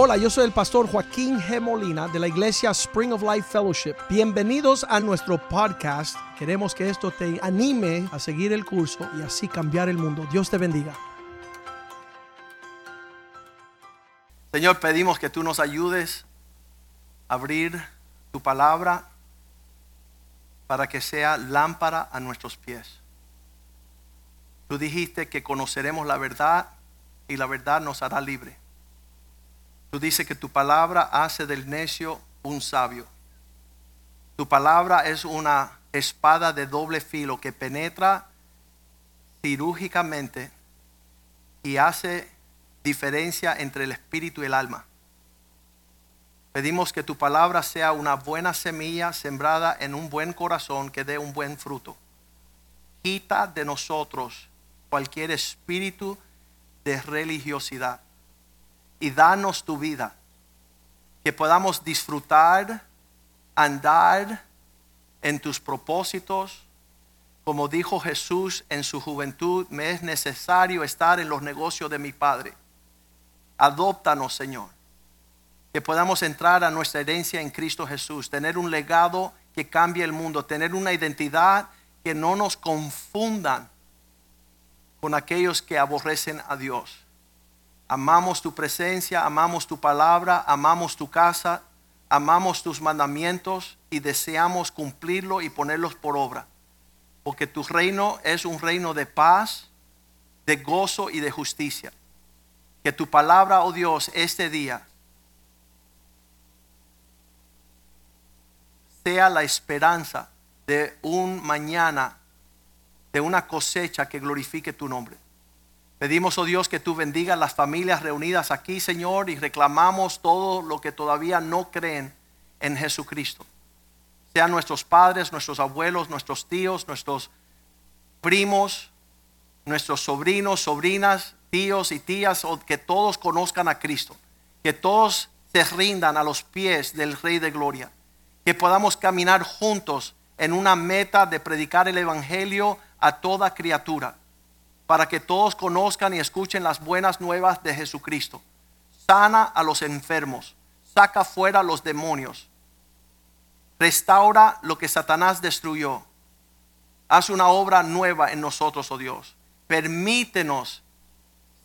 Hola, yo soy el pastor Joaquín G. Molina de la iglesia Spring of Life Fellowship. Bienvenidos a nuestro podcast. Queremos que esto te anime a seguir el curso y así cambiar el mundo. Dios te bendiga. Señor, pedimos que tú nos ayudes a abrir tu palabra para que sea lámpara a nuestros pies. Tú dijiste que conoceremos la verdad y la verdad nos hará libre. Tú dices que tu palabra hace del necio un sabio. Tu palabra es una espada de doble filo que penetra cirúrgicamente y hace diferencia entre el espíritu y el alma. Pedimos que tu palabra sea una buena semilla sembrada en un buen corazón que dé un buen fruto. Quita de nosotros cualquier espíritu de religiosidad y danos tu vida. Que podamos disfrutar, andar en tus propósitos. Como dijo Jesús en su juventud, me es necesario estar en los negocios de mi Padre. Adóptanos, Señor. Que podamos entrar a nuestra herencia en Cristo Jesús, tener un legado que cambie el mundo, tener una identidad que no nos confundan con aquellos que aborrecen a Dios. Amamos tu presencia, amamos tu palabra, amamos tu casa, amamos tus mandamientos y deseamos cumplirlo y ponerlos por obra. Porque tu reino es un reino de paz, de gozo y de justicia. Que tu palabra, oh Dios, este día sea la esperanza de un mañana, de una cosecha que glorifique tu nombre. Pedimos, oh Dios, que tú bendigas las familias reunidas aquí, Señor, y reclamamos todo lo que todavía no creen en Jesucristo. Sean nuestros padres, nuestros abuelos, nuestros tíos, nuestros primos, nuestros sobrinos, sobrinas, tíos y tías, que todos conozcan a Cristo, que todos se rindan a los pies del Rey de Gloria, que podamos caminar juntos en una meta de predicar el Evangelio a toda criatura para que todos conozcan y escuchen las buenas nuevas de Jesucristo. Sana a los enfermos, saca fuera a los demonios, restaura lo que Satanás destruyó. Haz una obra nueva en nosotros, oh Dios. Permítenos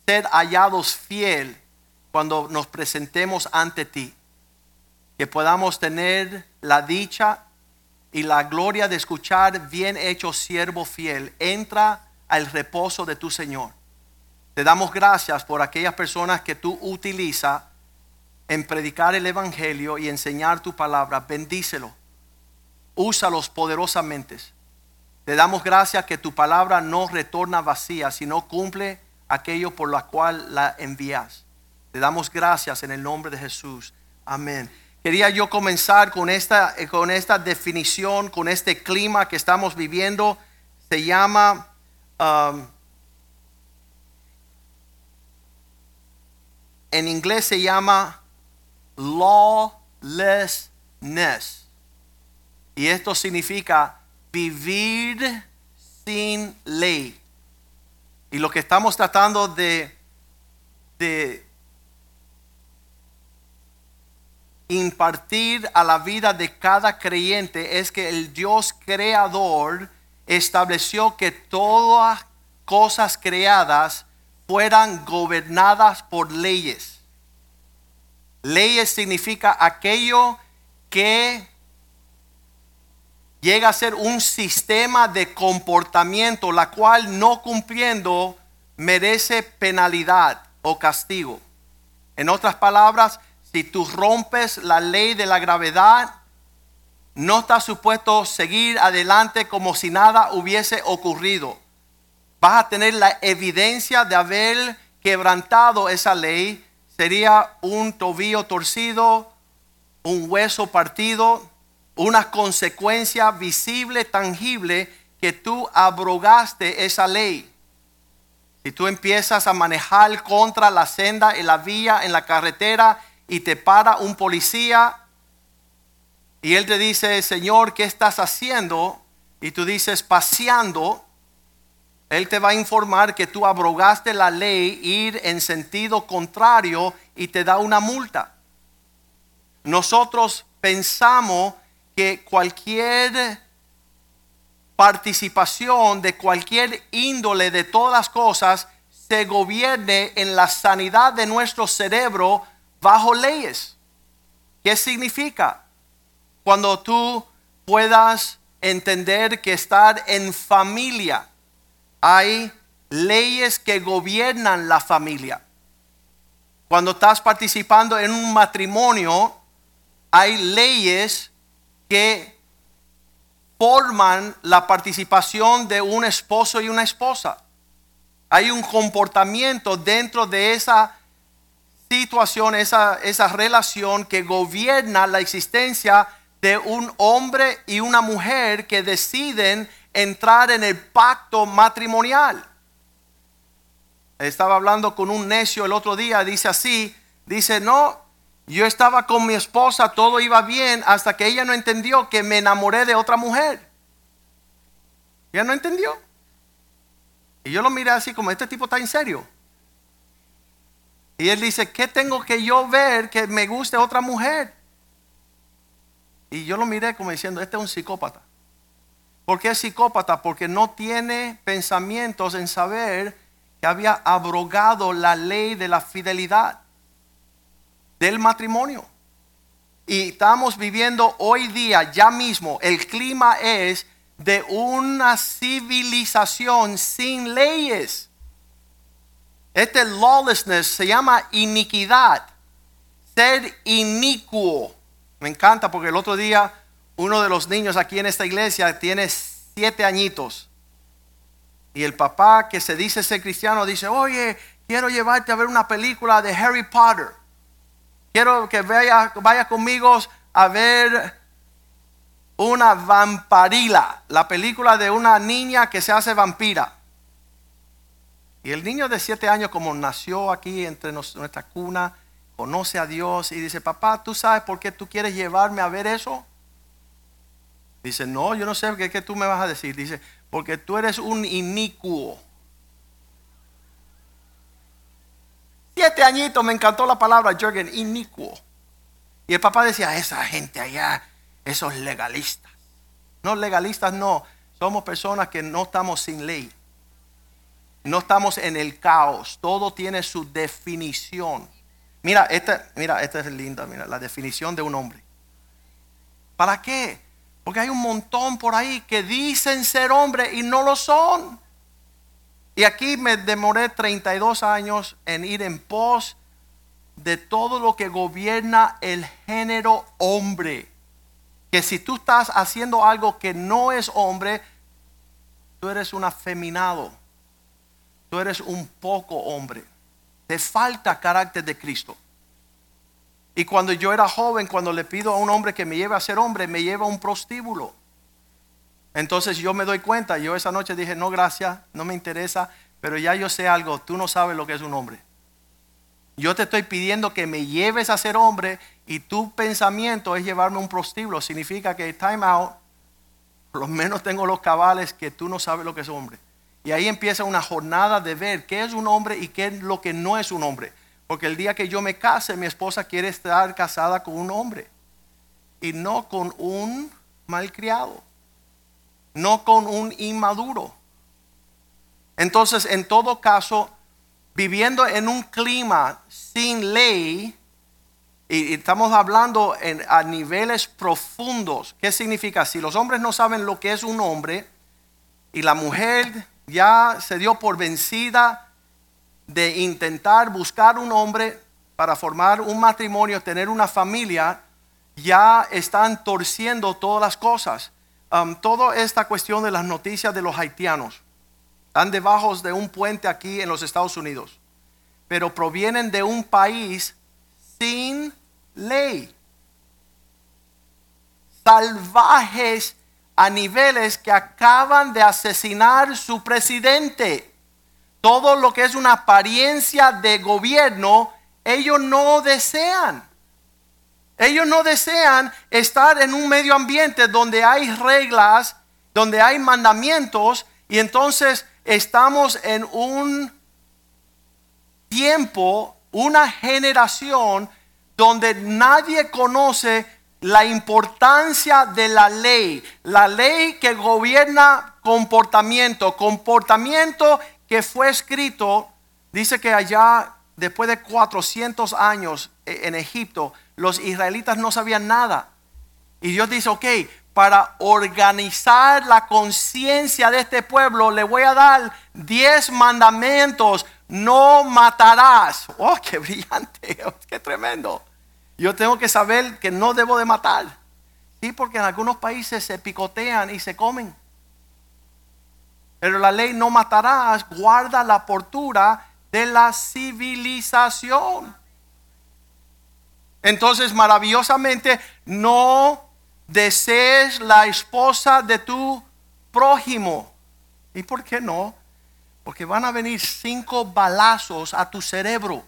ser hallados fiel cuando nos presentemos ante ti. Que podamos tener la dicha y la gloria de escuchar, bien hecho siervo fiel. Entra al reposo de tu Señor. Te damos gracias por aquellas personas que tú utilizas en predicar el Evangelio y enseñar tu palabra. Bendícelo. Úsalos poderosamente. Te damos gracias que tu palabra no retorna vacía, sino cumple aquello por lo cual la envías. Te damos gracias en el nombre de Jesús. Amén. Quería yo comenzar con esta, con esta definición, con este clima que estamos viviendo. Se llama Um, en inglés se llama lawlessness. Y esto significa vivir sin ley. Y lo que estamos tratando de, de impartir a la vida de cada creyente es que el Dios creador estableció que todas cosas creadas fueran gobernadas por leyes. Leyes significa aquello que llega a ser un sistema de comportamiento, la cual no cumpliendo merece penalidad o castigo. En otras palabras, si tú rompes la ley de la gravedad, no está supuesto seguir adelante como si nada hubiese ocurrido. Vas a tener la evidencia de haber quebrantado esa ley. Sería un tobillo torcido, un hueso partido, una consecuencia visible, tangible, que tú abrogaste esa ley. Si tú empiezas a manejar contra la senda, en la vía, en la carretera, y te para un policía, y él te dice, Señor, ¿qué estás haciendo? Y tú dices, paseando. Él te va a informar que tú abrogaste la ley, ir en sentido contrario y te da una multa. Nosotros pensamos que cualquier participación de cualquier índole de todas las cosas se gobierne en la sanidad de nuestro cerebro bajo leyes. ¿Qué significa? Cuando tú puedas entender que estar en familia, hay leyes que gobiernan la familia. Cuando estás participando en un matrimonio, hay leyes que forman la participación de un esposo y una esposa. Hay un comportamiento dentro de esa situación, esa, esa relación que gobierna la existencia de un hombre y una mujer que deciden entrar en el pacto matrimonial. Estaba hablando con un necio el otro día, dice así, dice, no, yo estaba con mi esposa, todo iba bien, hasta que ella no entendió que me enamoré de otra mujer. Ella no entendió. Y yo lo miré así como, este tipo está en serio. Y él dice, ¿qué tengo que yo ver que me guste otra mujer? Y yo lo miré como diciendo, este es un psicópata. ¿Por qué es psicópata? Porque no tiene pensamientos en saber que había abrogado la ley de la fidelidad del matrimonio. Y estamos viviendo hoy día, ya mismo, el clima es de una civilización sin leyes. Este lawlessness se llama iniquidad, ser inicuo. Me encanta porque el otro día uno de los niños aquí en esta iglesia tiene siete añitos. Y el papá que se dice ser cristiano dice, oye, quiero llevarte a ver una película de Harry Potter. Quiero que vaya, vaya conmigo a ver una vamparila, la película de una niña que se hace vampira. Y el niño de siete años, como nació aquí entre nuestra cuna, conoce a Dios y dice, papá, ¿tú sabes por qué tú quieres llevarme a ver eso? Dice, no, yo no sé qué, qué tú me vas a decir. Dice, porque tú eres un inicuo. Siete añitos me encantó la palabra Jürgen, inicuo. Y el papá decía, esa gente allá, esos legalistas. No, legalistas no. Somos personas que no estamos sin ley. No estamos en el caos. Todo tiene su definición. Mira, esta, mira, esta es linda, mira, la definición de un hombre. ¿Para qué? Porque hay un montón por ahí que dicen ser hombre y no lo son. Y aquí me demoré 32 años en ir en pos de todo lo que gobierna el género hombre. Que si tú estás haciendo algo que no es hombre, tú eres un afeminado. Tú eres un poco hombre. Te falta carácter de Cristo. Y cuando yo era joven, cuando le pido a un hombre que me lleve a ser hombre, me lleva a un prostíbulo. Entonces yo me doy cuenta, yo esa noche dije, no, gracias, no me interesa, pero ya yo sé algo, tú no sabes lo que es un hombre. Yo te estoy pidiendo que me lleves a ser hombre y tu pensamiento es llevarme a un prostíbulo. Significa que time out, por lo menos tengo los cabales que tú no sabes lo que es hombre. Y ahí empieza una jornada de ver qué es un hombre y qué es lo que no es un hombre. Porque el día que yo me case, mi esposa quiere estar casada con un hombre y no con un malcriado, no con un inmaduro. Entonces, en todo caso, viviendo en un clima sin ley, y estamos hablando a niveles profundos, ¿qué significa? Si los hombres no saben lo que es un hombre y la mujer ya se dio por vencida, de intentar buscar un hombre para formar un matrimonio, tener una familia, ya están torciendo todas las cosas. Um, toda esta cuestión de las noticias de los haitianos están debajo de un puente aquí en los Estados Unidos, pero provienen de un país sin ley. Salvajes a niveles que acaban de asesinar su presidente todo lo que es una apariencia de gobierno, ellos no desean. Ellos no desean estar en un medio ambiente donde hay reglas, donde hay mandamientos, y entonces estamos en un tiempo, una generación donde nadie conoce la importancia de la ley, la ley que gobierna comportamiento, comportamiento que fue escrito, dice que allá después de 400 años e, en Egipto, los israelitas no sabían nada. Y Dios dice, ok, para organizar la conciencia de este pueblo, le voy a dar 10 mandamientos. No matarás. Oh, qué brillante, qué tremendo. Yo tengo que saber que no debo de matar. Sí, porque en algunos países se picotean y se comen. Pero la ley no matarás guarda la portura de la civilización. Entonces, maravillosamente, no desees la esposa de tu prójimo. ¿Y por qué no? Porque van a venir cinco balazos a tu cerebro.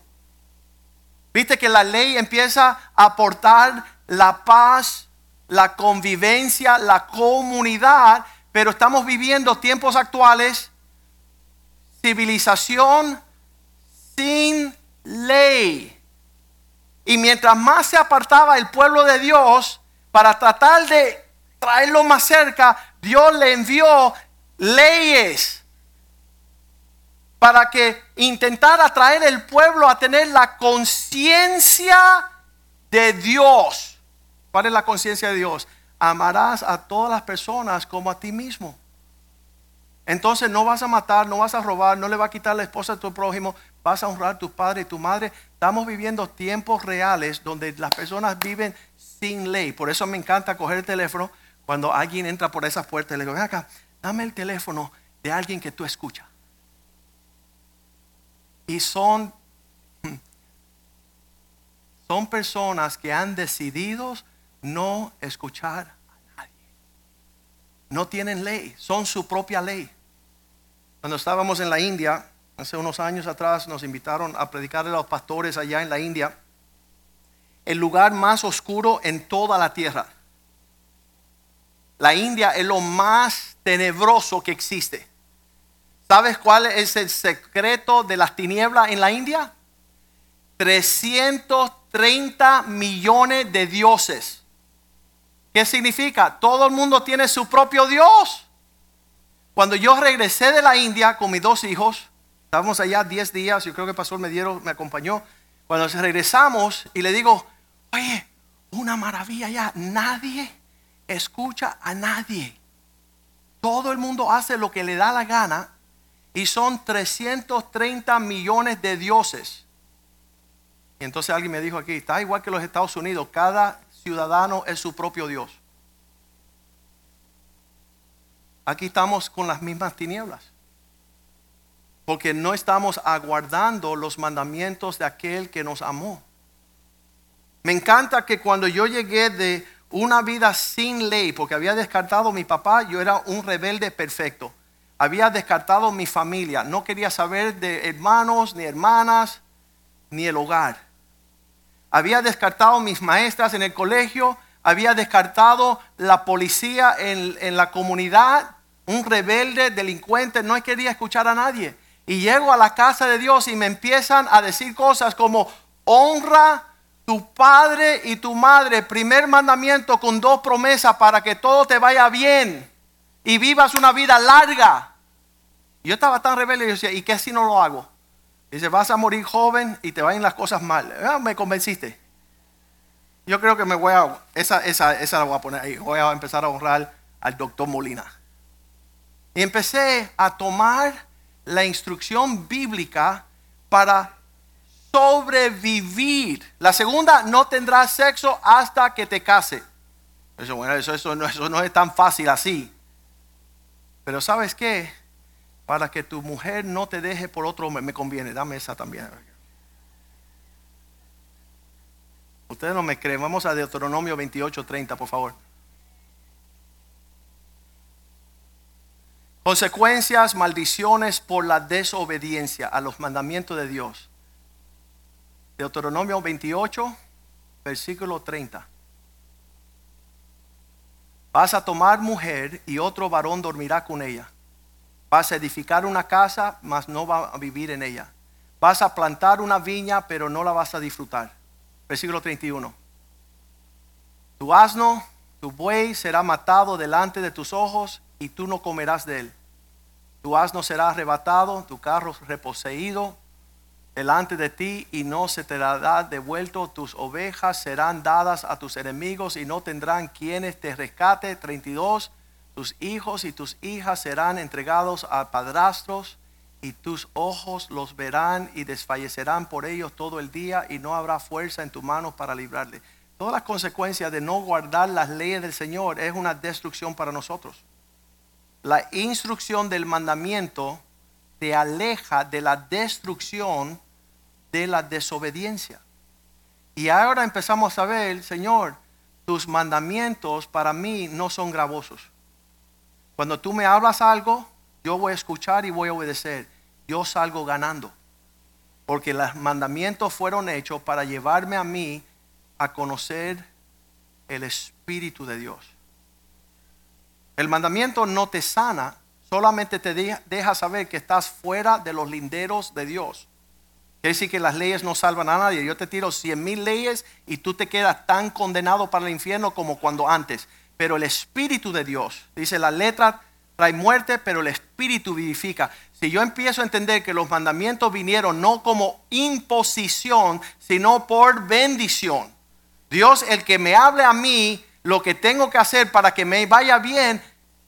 Viste que la ley empieza a aportar la paz, la convivencia, la comunidad, pero estamos viviendo tiempos actuales, civilización sin ley. Y mientras más se apartaba el pueblo de Dios, para tratar de traerlo más cerca, Dios le envió leyes para que intentara traer el pueblo a tener la conciencia de Dios. ¿Cuál es la conciencia de Dios? Amarás a todas las personas como a ti mismo. Entonces no vas a matar, no vas a robar, no le vas a quitar la esposa de tu prójimo, vas a honrar a tu padre y tu madre. Estamos viviendo tiempos reales donde las personas viven sin ley. Por eso me encanta coger el teléfono cuando alguien entra por esas puertas y le digo, ven acá, dame el teléfono de alguien que tú escuchas. Y son, son personas que han decidido no escuchar a nadie. No tienen ley, son su propia ley. Cuando estábamos en la India, hace unos años atrás, nos invitaron a predicar a los pastores allá en la India el lugar más oscuro en toda la tierra. La India es lo más tenebroso que existe. ¿Sabes cuál es el secreto de las tinieblas en la India? 330 millones de dioses. ¿Qué significa? Todo el mundo tiene su propio Dios. Cuando yo regresé de la India con mis dos hijos, estábamos allá 10 días, yo creo que el mediero, me acompañó. Cuando regresamos y le digo, Oye, una maravilla ya. Nadie escucha a nadie. Todo el mundo hace lo que le da la gana y son 330 millones de dioses. Y entonces alguien me dijo aquí, está igual que los Estados Unidos, cada ciudadano es su propio Dios. Aquí estamos con las mismas tinieblas. Porque no estamos aguardando los mandamientos de aquel que nos amó. Me encanta que cuando yo llegué de una vida sin ley, porque había descartado a mi papá, yo era un rebelde perfecto. Había descartado mi familia, no quería saber de hermanos ni hermanas, ni el hogar. Había descartado mis maestras en el colegio, había descartado la policía en, en la comunidad, un rebelde, delincuente, no quería escuchar a nadie. Y llego a la casa de Dios y me empiezan a decir cosas como honra tu padre y tu madre, primer mandamiento con dos promesas para que todo te vaya bien y vivas una vida larga. Yo estaba tan rebelde y decía, ¿y qué si no lo hago? Dice, vas a morir joven y te vayan las cosas mal. Ah, me convenciste. Yo creo que me voy a, esa, esa, esa la voy a poner ahí. Voy a empezar a honrar al doctor Molina. Y empecé a tomar la instrucción bíblica para sobrevivir. La segunda, no tendrás sexo hasta que te case. Eso, bueno, eso, eso, no, eso no es tan fácil así. Pero sabes qué? Para que tu mujer no te deje por otro hombre, me conviene, dame esa también. Ustedes no me creen, vamos a Deuteronomio 28:30, por favor. Consecuencias, maldiciones por la desobediencia a los mandamientos de Dios. Deuteronomio 28, versículo 30. Vas a tomar mujer y otro varón dormirá con ella. Vas a edificar una casa, mas no vas a vivir en ella. Vas a plantar una viña, pero no la vas a disfrutar. Versículo 31. Tu asno, tu buey será matado delante de tus ojos y tú no comerás de él. Tu asno será arrebatado, tu carro reposeído delante de ti y no se te dará devuelto. Tus ovejas serán dadas a tus enemigos y no tendrán quienes te rescate. 32. Tus hijos y tus hijas serán entregados a padrastros y tus ojos los verán y desfallecerán por ellos todo el día y no habrá fuerza en tu mano para librarle. Todas las consecuencias de no guardar las leyes del Señor es una destrucción para nosotros. La instrucción del mandamiento te aleja de la destrucción de la desobediencia. Y ahora empezamos a ver, Señor, tus mandamientos para mí no son gravosos. Cuando tú me hablas algo, yo voy a escuchar y voy a obedecer. Yo salgo ganando. Porque los mandamientos fueron hechos para llevarme a mí a conocer el Espíritu de Dios. El mandamiento no te sana, solamente te deja saber que estás fuera de los linderos de Dios. Quiere decir que las leyes no salvan a nadie. Yo te tiro cien mil leyes y tú te quedas tan condenado para el infierno como cuando antes. Pero el Espíritu de Dios, dice la letra trae muerte, pero el Espíritu vivifica. Si yo empiezo a entender que los mandamientos vinieron no como imposición, sino por bendición. Dios, el que me hable a mí lo que tengo que hacer para que me vaya bien.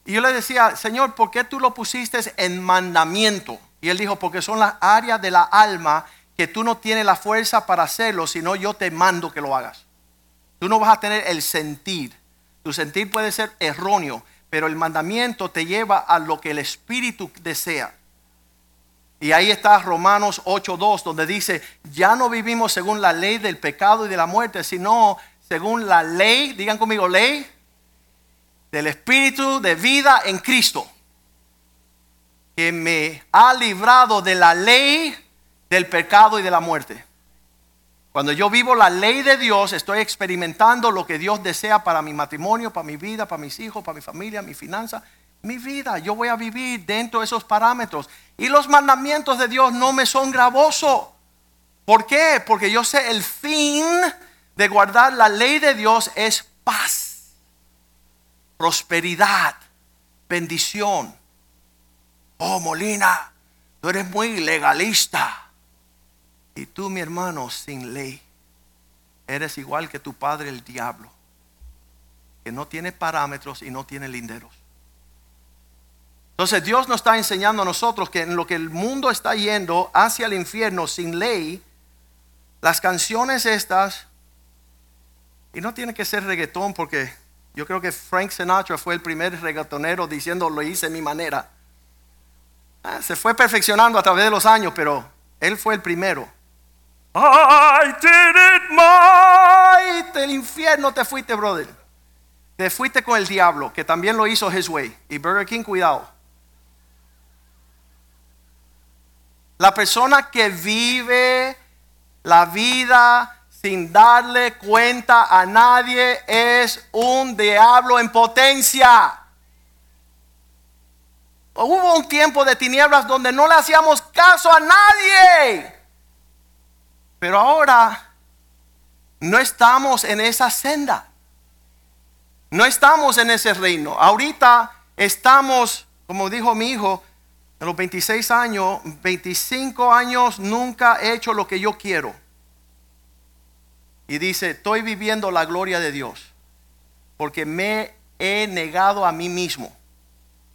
Y yo le decía, Señor, ¿por qué tú lo pusiste en mandamiento? Y él dijo, porque son las áreas de la alma que tú no tienes la fuerza para hacerlo, sino yo te mando que lo hagas. Tú no vas a tener el sentir. Tu sentir puede ser erróneo, pero el mandamiento te lleva a lo que el Espíritu desea. Y ahí está Romanos 8.2, donde dice, ya no vivimos según la ley del pecado y de la muerte, sino según la ley, digan conmigo, ley del Espíritu de vida en Cristo, que me ha librado de la ley del pecado y de la muerte. Cuando yo vivo la ley de Dios, estoy experimentando lo que Dios desea para mi matrimonio, para mi vida, para mis hijos, para mi familia, mi finanza, mi vida. Yo voy a vivir dentro de esos parámetros. Y los mandamientos de Dios no me son gravosos. ¿Por qué? Porque yo sé el fin de guardar la ley de Dios es paz, prosperidad, bendición. Oh, Molina, tú eres muy legalista. Y tú, mi hermano, sin ley, eres igual que tu padre el diablo, que no tiene parámetros y no tiene linderos. Entonces Dios nos está enseñando a nosotros que en lo que el mundo está yendo hacia el infierno sin ley, las canciones estas, y no tiene que ser reggaetón porque yo creo que Frank Sinatra fue el primer reggaetonero diciendo lo hice a mi manera. Ah, se fue perfeccionando a través de los años, pero él fue el primero. I did it my. Del infierno te fuiste, brother. Te fuiste con el diablo, que también lo hizo His Way. Y Burger King, cuidado. La persona que vive la vida sin darle cuenta a nadie es un diablo en potencia. Hubo un tiempo de tinieblas donde no le hacíamos caso a nadie. Pero ahora no estamos en esa senda. No estamos en ese reino. Ahorita estamos, como dijo mi hijo, a los 26 años, 25 años nunca he hecho lo que yo quiero. Y dice, estoy viviendo la gloria de Dios. Porque me he negado a mí mismo.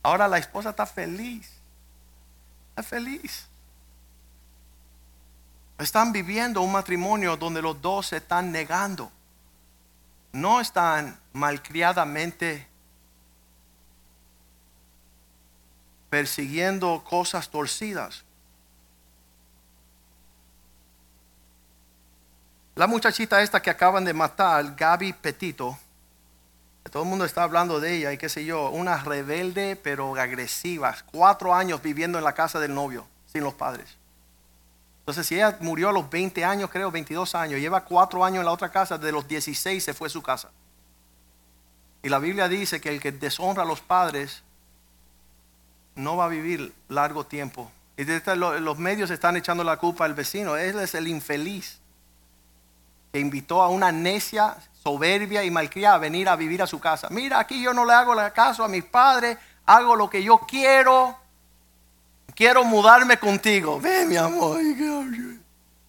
Ahora la esposa está feliz. Está feliz. Están viviendo un matrimonio donde los dos se están negando. No están malcriadamente persiguiendo cosas torcidas. La muchachita esta que acaban de matar, Gaby Petito, todo el mundo está hablando de ella y qué sé yo, una rebelde pero agresiva, cuatro años viviendo en la casa del novio, sin los padres. Entonces, si ella murió a los 20 años, creo, 22 años, lleva cuatro años en la otra casa, de los 16 se fue a su casa. Y la Biblia dice que el que deshonra a los padres no va a vivir largo tiempo. Y los medios están echando la culpa al vecino. Él es el infeliz que invitó a una necia, soberbia y malcriada a venir a vivir a su casa. Mira, aquí yo no le hago caso a mis padres, hago lo que yo quiero. Quiero mudarme contigo. Ve, mi amor.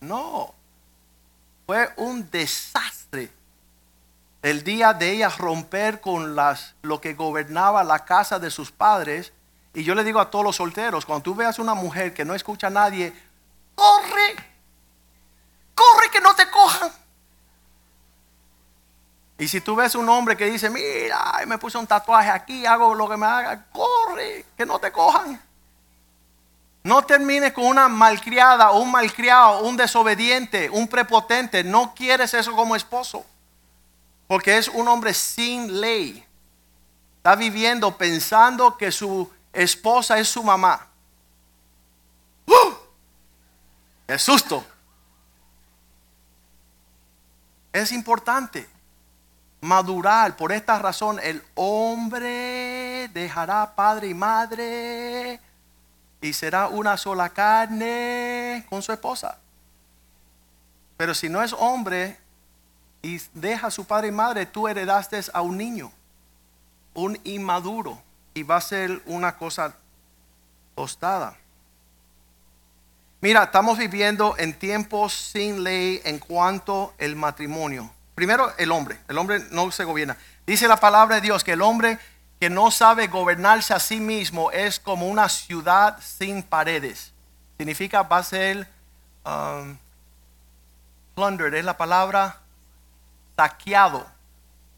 No. Fue un desastre el día de ella romper con las, lo que gobernaba la casa de sus padres. Y yo le digo a todos los solteros, cuando tú veas una mujer que no escucha a nadie, corre, corre que no te cojan. Y si tú ves un hombre que dice, mira, me puse un tatuaje aquí, hago lo que me haga, corre, que no te cojan. No termines con una malcriada un malcriado, un desobediente, un prepotente. No quieres eso como esposo. Porque es un hombre sin ley. Está viviendo pensando que su esposa es su mamá. ¡Uh! ¡Qué susto! Es importante madurar. Por esta razón, el hombre dejará padre y madre y será una sola carne con su esposa. Pero si no es hombre y deja a su padre y madre, tú heredaste a un niño, un inmaduro, y va a ser una cosa tostada. Mira, estamos viviendo en tiempos sin ley en cuanto al matrimonio. Primero, el hombre. El hombre no se gobierna. Dice la palabra de Dios que el hombre que no sabe gobernarse a sí mismo es como una ciudad sin paredes. Significa va a ser um, plundered, es la palabra saqueado.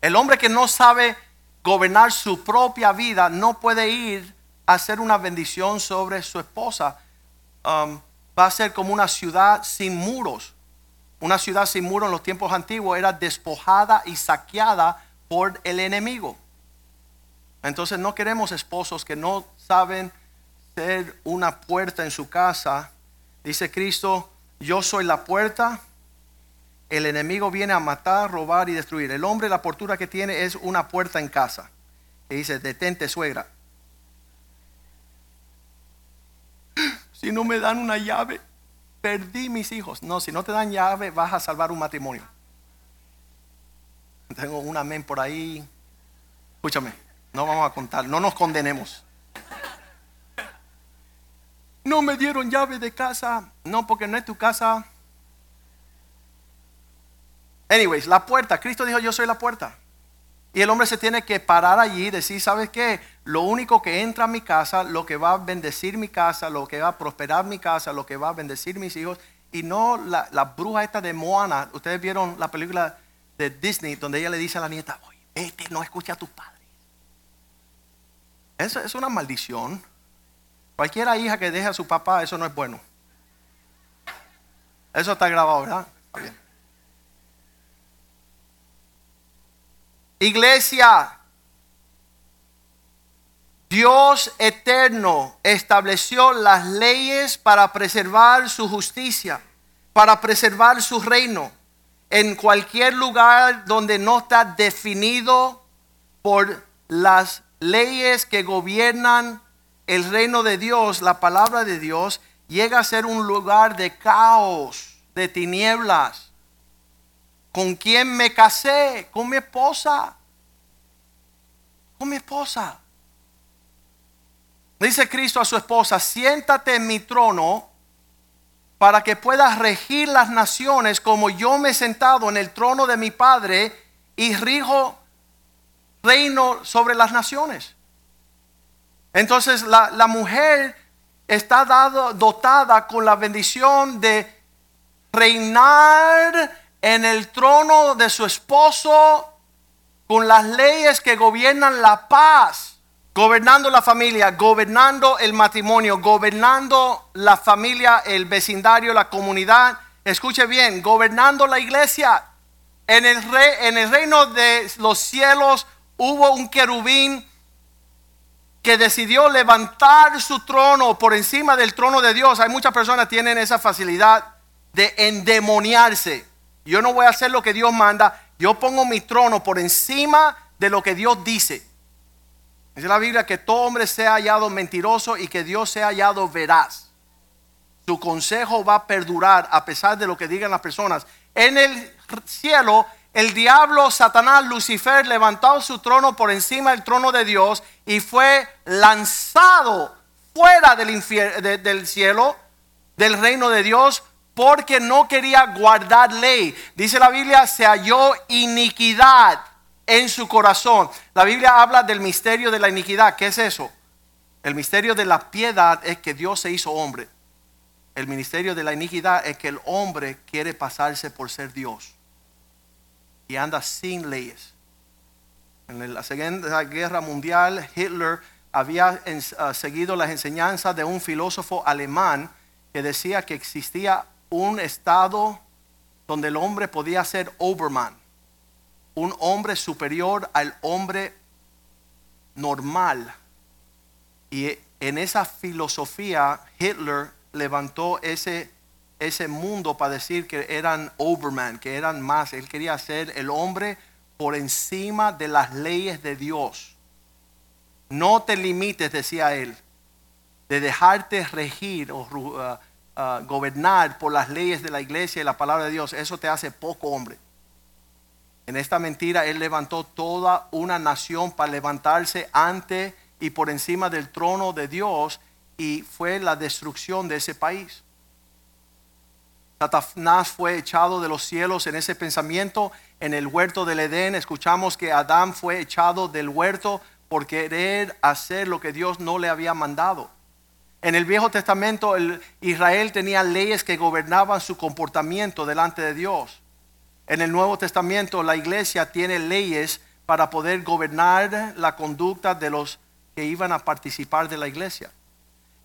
El hombre que no sabe gobernar su propia vida no puede ir a hacer una bendición sobre su esposa. Um, va a ser como una ciudad sin muros. Una ciudad sin muros en los tiempos antiguos era despojada y saqueada por el enemigo. Entonces no queremos esposos que no saben ser una puerta en su casa. Dice Cristo, yo soy la puerta. El enemigo viene a matar, robar y destruir. El hombre la portura que tiene es una puerta en casa. Y dice, detente suegra. Si no me dan una llave, perdí mis hijos. No, si no te dan llave, vas a salvar un matrimonio. Tengo un amén por ahí. Escúchame, no vamos a contar, no nos condenemos. No me dieron llave de casa. No, porque no es tu casa. Anyways, la puerta. Cristo dijo, yo soy la puerta. Y el hombre se tiene que parar allí y decir, ¿sabes qué? Lo único que entra a mi casa, lo que va a bendecir mi casa, lo que va a prosperar mi casa, lo que va a bendecir mis hijos, y no la, bruja esta de Moana. Ustedes vieron la película de Disney donde ella le dice a la nieta, oye, vete, no escucha a tus padres. Eso es una maldición. Cualquiera hija que deje a su papá, eso no es bueno. Eso está grabado, ¿verdad? Está bien. Iglesia, Dios eterno estableció las leyes para preservar su justicia, para preservar su reino. En cualquier lugar donde no está definido por las leyes que gobiernan el reino de Dios, la palabra de Dios, llega a ser un lugar de caos, de tinieblas. ¿Con quién me casé? Con mi esposa. Con mi esposa. Dice Cristo a su esposa, siéntate en mi trono para que puedas regir las naciones como yo me he sentado en el trono de mi Padre y rijo reino sobre las naciones. Entonces la, la mujer está dado, dotada con la bendición de reinar en el trono de su esposo con las leyes que gobiernan la paz, gobernando la familia, gobernando el matrimonio, gobernando la familia, el vecindario, la comunidad. Escuche bien, gobernando la iglesia. En el, rey, en el reino de los cielos hubo un querubín que decidió levantar su trono por encima del trono de Dios. Hay muchas personas que tienen esa facilidad de endemoniarse. Yo no voy a hacer lo que Dios manda. Yo pongo mi trono por encima de lo que Dios dice. Dice la Biblia que todo hombre sea hallado mentiroso y que Dios sea hallado veraz. Su consejo va a perdurar a pesar de lo que digan las personas. En el cielo, el diablo, Satanás, Lucifer levantó su trono por encima del trono de Dios y fue lanzado fuera del, del cielo, del reino de Dios, porque no quería guardar ley. Dice la Biblia, se halló iniquidad en su corazón. La Biblia habla del misterio de la iniquidad. ¿Qué es eso? El misterio de la piedad es que Dios se hizo hombre. El ministerio de la iniquidad es que el hombre quiere pasarse por ser Dios y anda sin leyes. En la Segunda Guerra Mundial, Hitler había ah, seguido las enseñanzas de un filósofo alemán que decía que existía un estado donde el hombre podía ser Oberman, un hombre superior al hombre normal. Y en esa filosofía Hitler levantó ese, ese mundo para decir que eran Oberman, que eran más. Él quería ser el hombre por encima de las leyes de Dios. No te limites, decía él, de dejarte regir o ah, ah, gobernar por las leyes de la iglesia y la palabra de Dios. Eso te hace poco hombre. En esta mentira él levantó toda una nación para levantarse ante y por encima del trono de Dios y fue la destrucción de ese país. Satanás fue echado de los cielos en ese pensamiento. En el huerto del Edén escuchamos que Adán fue echado del huerto por querer hacer lo que Dios no le había mandado. En el Viejo Testamento el Israel tenía leyes que gobernaban su comportamiento delante de Dios. En el Nuevo Testamento la iglesia tiene leyes para poder gobernar la conducta de los que iban a participar de la iglesia.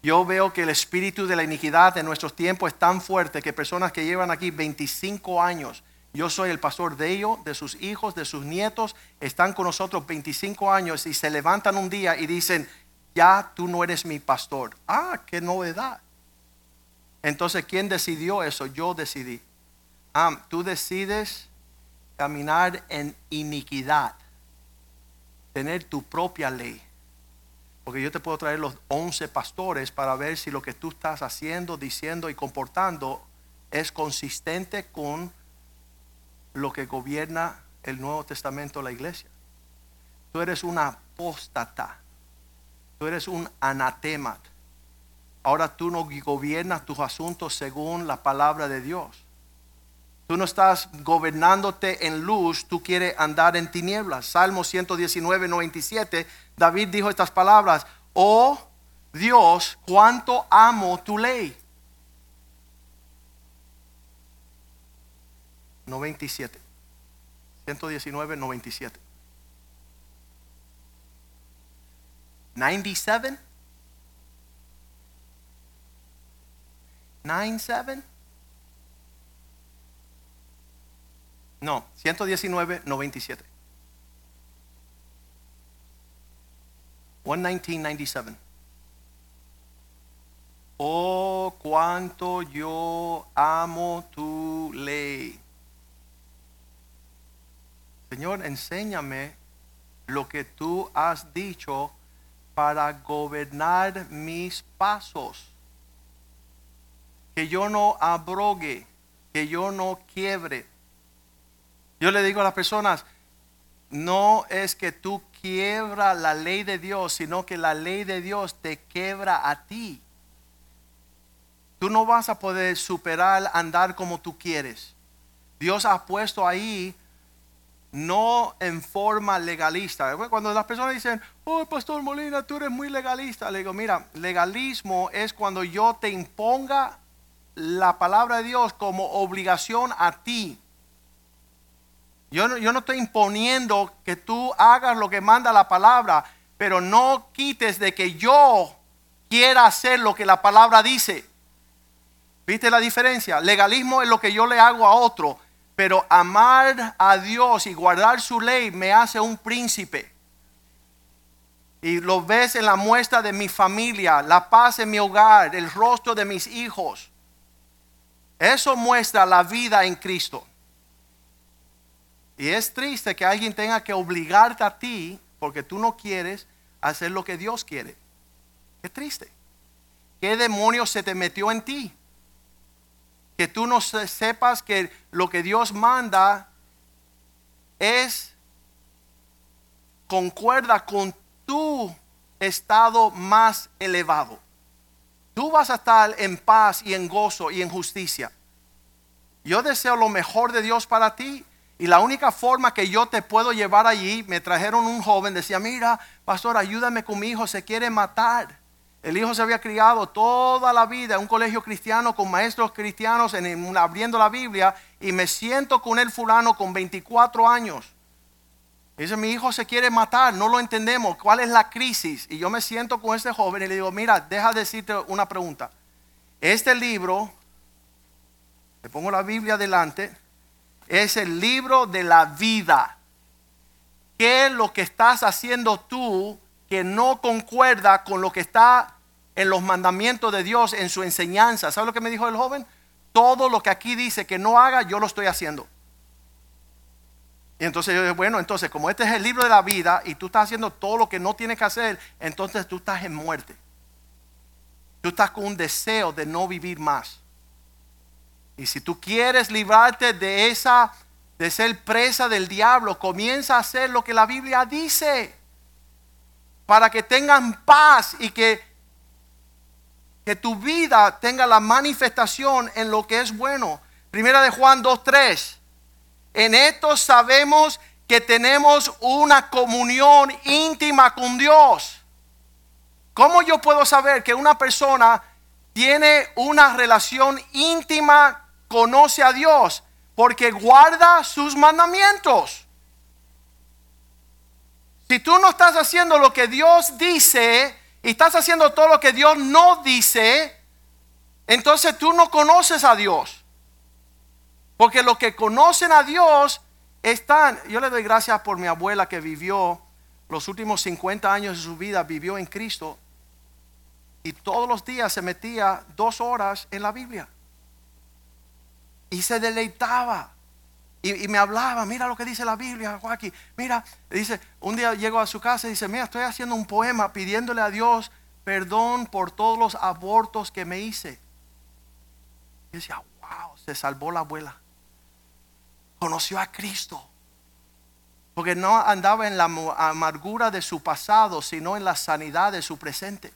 Yo veo que el espíritu de la iniquidad en nuestros tiempos es tan fuerte que personas que llevan aquí 25 años, yo soy el pastor de ellos, de sus hijos, de sus nietos, están con nosotros 25 años y se levantan un día y dicen, ya tú no eres mi pastor. Ah, qué novedad. Entonces, ¿quién decidió eso? Yo decidí. Ah, tú decides caminar en iniquidad, tener tu propia ley. Porque yo te puedo traer los 11 pastores para ver si lo que tú estás haciendo, diciendo y comportando es consistente con lo que gobierna el Nuevo Testamento, la iglesia. Tú eres una apóstata. Tú eres un anatema. Ahora tú no gobiernas tus asuntos según la palabra de Dios. Tú no estás gobernándote en luz, tú quieres andar en tinieblas. Salmo 119, 97, David dijo estas palabras, oh Dios, cuánto amo tu ley. 97. 119, 97. 97. 97. No, 119, 97. 119.97. Oh, cuánto yo amo tu ley. Señor, enséñame lo que tú has dicho para gobernar mis pasos. Que yo no abrogue, que yo no quiebre. Yo le digo a las personas, no es que tú quiebra la ley de Dios, sino que la ley de Dios te quebra a ti. Tú no vas a poder superar, andar como tú quieres. Dios ha puesto ahí no en forma legalista. Cuando las personas dicen, oh, Pastor Molina, tú eres muy legalista, le digo, mira, legalismo es cuando yo te imponga la palabra de Dios como obligación a ti. Yo no, yo no estoy imponiendo que tú hagas lo que manda la palabra, pero no quites de que yo quiera hacer lo que la palabra dice. ¿Viste la diferencia? Legalismo es lo que yo le hago a otro, pero amar a Dios y guardar su ley me hace un príncipe. Y lo ves en la muestra de mi familia, la paz en mi hogar, el rostro de mis hijos. Eso muestra la vida en Cristo. Y es triste que alguien tenga que obligarte a ti, porque tú no quieres, hacer lo que Dios quiere. Qué triste. ¿Qué demonio se te metió en ti? Que tú no sepas que lo que Dios manda es concuerda con tu estado más elevado. Tú vas a estar en paz y en gozo y en justicia. Yo deseo lo mejor de Dios para ti. Y la única forma que yo te puedo llevar allí, me trajeron un joven, decía, mira, pastor, ayúdame con mi hijo, se quiere matar. El hijo se había criado toda la vida en un colegio cristiano con maestros cristianos en, abriendo la Biblia y me siento con el fulano con 24 años. Dice, mi hijo se quiere matar, no lo entendemos, ¿cuál es la crisis? Y yo me siento con este joven y le digo, mira, deja de decirte una pregunta. Este libro, le pongo la Biblia delante, es el libro de la vida. ¿Qué es lo que estás haciendo tú que no concuerda con lo que está en los mandamientos de Dios, en su enseñanza. ¿Sabe lo que me dijo el joven? Todo lo que aquí dice que no haga, yo lo estoy haciendo. Y entonces yo dije, bueno, entonces como este es el libro de la vida y tú estás haciendo todo lo que no tienes que hacer, entonces tú estás en muerte. Tú estás con un deseo de no vivir más. Y si tú quieres librarte de esa, de ser presa del diablo, comienza a hacer lo que la Biblia dice para que tengan paz y que, que tu vida tenga la manifestación en lo que es bueno. Primera de Juan 2.3. En esto sabemos que tenemos una comunión íntima con Dios. ¿Cómo yo puedo saber que una persona tiene una relación íntima, conoce a Dios? Porque guarda sus mandamientos. Si tú no estás haciendo lo que Dios dice y estás haciendo todo lo que Dios no dice, entonces tú no conoces a Dios. Porque los que conocen a Dios están, yo le doy gracias por mi abuela que vivió los últimos 50 años de su vida, vivió en Cristo y todos los días se metía dos horas en la Biblia y se deleitaba. Y, me hablaba, mira lo que dice la Biblia, Joaquín. Mira, dice, un día llego a su casa y dice, mira, estoy haciendo un poema pidiéndole a Dios perdón por todos los abortos que me hice. Y decía, wow, se salvó la abuela. Conoció a Cristo. Porque no andaba en la amargura de su pasado, sino en la sanidad de su presente.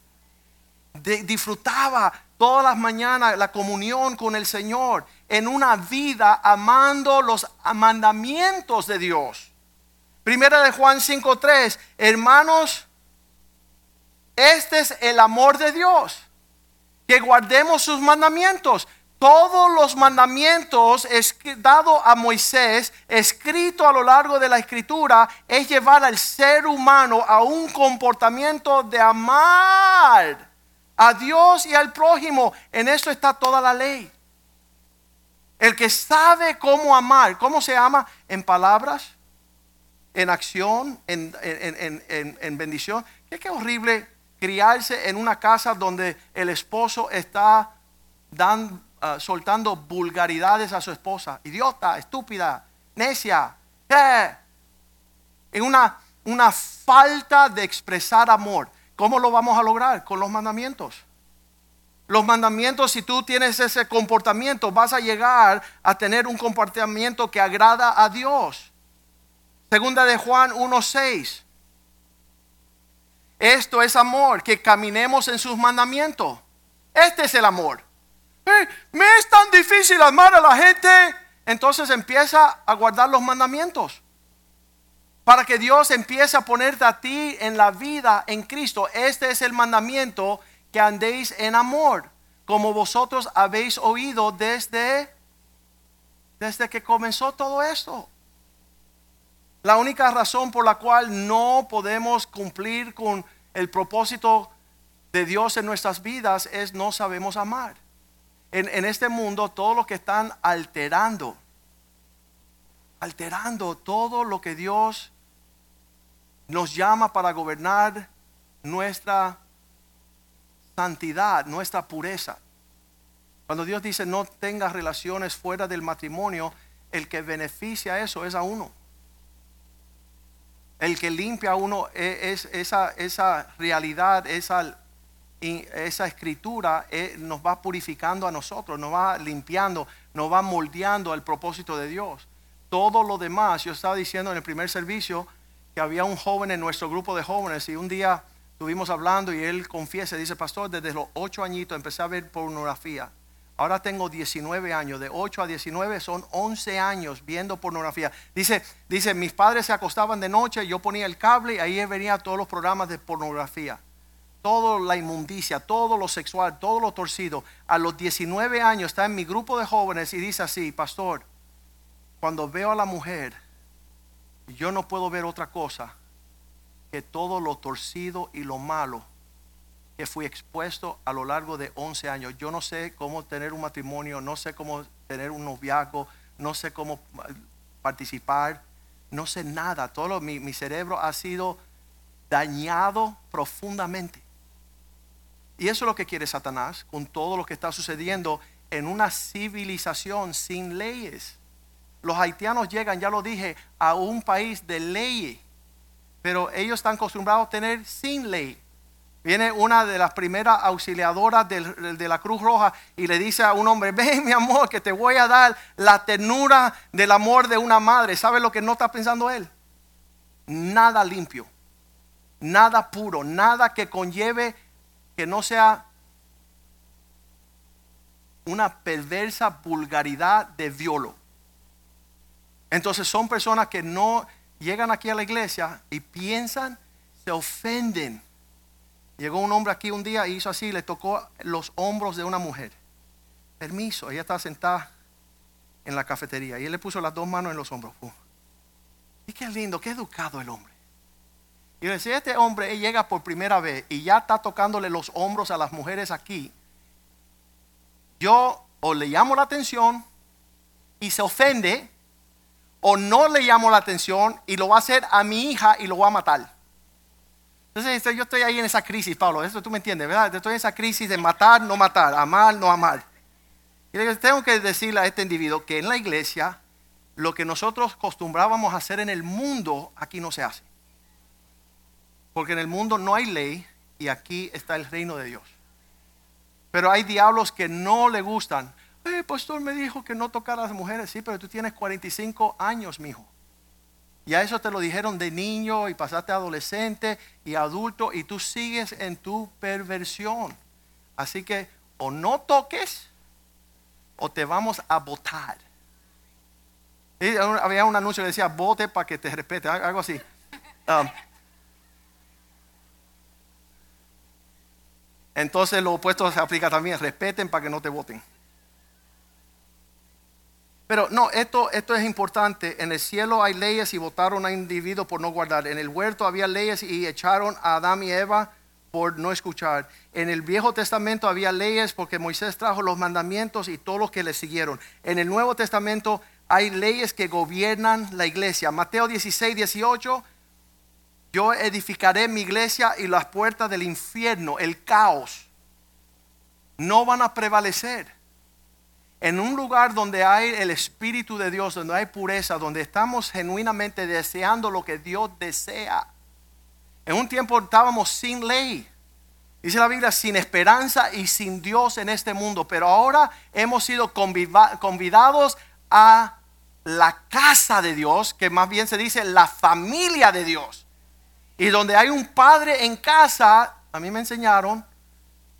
Disfrutaba todas las mañanas la comunión con el Señor en una vida amando los mandamientos de Dios. Primera de Juan 5:3, hermanos, este es el amor de Dios, que guardemos sus mandamientos. Todos los mandamientos dado a Moisés, escrito a lo largo de la escritura, es llevar al ser humano a un comportamiento de amar a Dios y al prójimo. En eso está toda la ley. El que sabe cómo amar, ¿cómo se ama? En palabras, en acción, en, bendición. ¿Qué, horrible criarse en una casa donde el esposo está dan, ah, soltando vulgaridades a su esposa. Idiota, estúpida, necia. En una, una falta de expresar amor. ¿Cómo lo vamos a lograr? Con los mandamientos. Los mandamientos, si tú tienes ese comportamiento, vas a llegar a tener un comportamiento que agrada a Dios. Segunda de Juan 1.6. Esto es amor, que caminemos en sus mandamientos. Este es el amor. me es tan difícil amar a la gente. Entonces empieza a guardar los mandamientos. Para que Dios empiece a ponerte a ti en la vida en Cristo. Este es el mandamiento que andéis en amor, como vosotros habéis oído desde, desde que comenzó todo esto. La única razón por la cual no podemos cumplir con el propósito de Dios en nuestras vidas es no sabemos amar. En, en este mundo, todo lo que están alterando, alterando todo lo que Dios nos llama para gobernar nuestra santidad, nuestra pureza. Cuando Dios dice no tengas relaciones fuera del matrimonio, el que beneficia eso es a uno. El que limpia a uno e- es, esa, realidad, esa, esa escritura eh, nos va purificando a nosotros, nos va limpiando, nos va moldeando al propósito de Dios. Todo lo demás, yo estaba diciendo en el primer servicio que había un joven en nuestro grupo de jóvenes y un día estuvimos hablando y él confiesa, dice, pastor, desde los ocho añitos empecé a ver pornografía. Ahora tengo 19 años, de 8 a 19 son 11 años viendo pornografía. Dice, dice, mis padres se acostaban de noche, yo ponía el cable y ahí venía todos los programas de pornografía. Toda la inmundicia, todo lo sexual, todo lo torcido. A los 19 años está en mi grupo de jóvenes y dice así, pastor, cuando veo a la mujer, yo no puedo ver otra cosa que todo lo torcido y lo malo que fui expuesto a lo largo de 11 años. Yo no sé cómo tener un matrimonio, no sé cómo tener un noviazgo, no sé cómo participar, no sé nada. Todo lo- mi, mi cerebro ha sido dañado profundamente. Y eso es lo que quiere Satanás con todo lo que está sucediendo en una civilización sin leyes. Los haitianos llegan, ya lo dije, a un país de leyes, pero ellos están acostumbrados a tener sin ley. Viene una de las primeras auxiliadoras de la Cruz Roja y le dice a un hombre, ven mi amor, que te voy a dar la ternura del amor de una madre. ¿Sabe lo que no está pensando él? Nada limpio, nada puro, nada que conlleve que no sea una perversa vulgaridad de violo. Entonces son personas que no llegan aquí a la iglesia y piensan, se ofenden. Llegó un hombre aquí un día y hizo así, le tocó los hombros de una mujer. Permiso, ella estaba sentada en la cafetería y él le puso las dos manos en los hombros. Y qué lindo, qué educado el hombre. Y decía, este hombre llega por primera vez y ya está tocándole los hombros a las mujeres aquí. Yo o le llamo la atención y se ofende, o no le llamo la atención y lo va a hacer a mi hija y lo va a matar. Entonces este, yo estoy ahí en esa crisis, Pablo, eso tú me entiendes, ¿verdad? Estoy en esa crisis de matar, no matar, amar, no amar. Y le digo, tengo que decirle a este individuo que en la iglesia lo que nosotros acostumbrábamos a hacer en el mundo, aquí no se hace. Porque en el mundo no hay ley y aquí está el reino de Dios. Pero hay diablos que no le gustan. El pastor me dijo que no tocara a las mujeres. Sí, pero tú tienes 45 años, mijo. Y a eso te lo dijeron de niño y pasaste adolescente y adulto y tú sigues en tu perversión. Así que o no toques o te vamos a votar. Había un anuncio que decía vote para que te respete, algo así. Um, entonces lo opuesto se aplica también, respeten para que no te voten. Pero no, esto, esto es importante. En el cielo hay leyes y votaron a individuos por no guardar. En el huerto había leyes y echaron a Adán y Eva por no escuchar. En el Viejo Testamento había leyes porque Moisés trajo los mandamientos y todos los que le siguieron. En el Nuevo Testamento hay leyes que gobiernan la iglesia. Mateo 16, 18. Yo edificaré mi iglesia y las puertas del infierno, el caos, no van a prevalecer en un lugar donde hay el Espíritu de Dios, donde hay pureza, donde estamos genuinamente deseando lo que Dios desea. En un tiempo estábamos sin ley. Dice la Biblia, sin esperanza y sin Dios en este mundo. Pero ahora hemos sido convidados a la casa de Dios, que más bien se dice la familia de Dios. Y donde hay un padre en casa, a mí me enseñaron,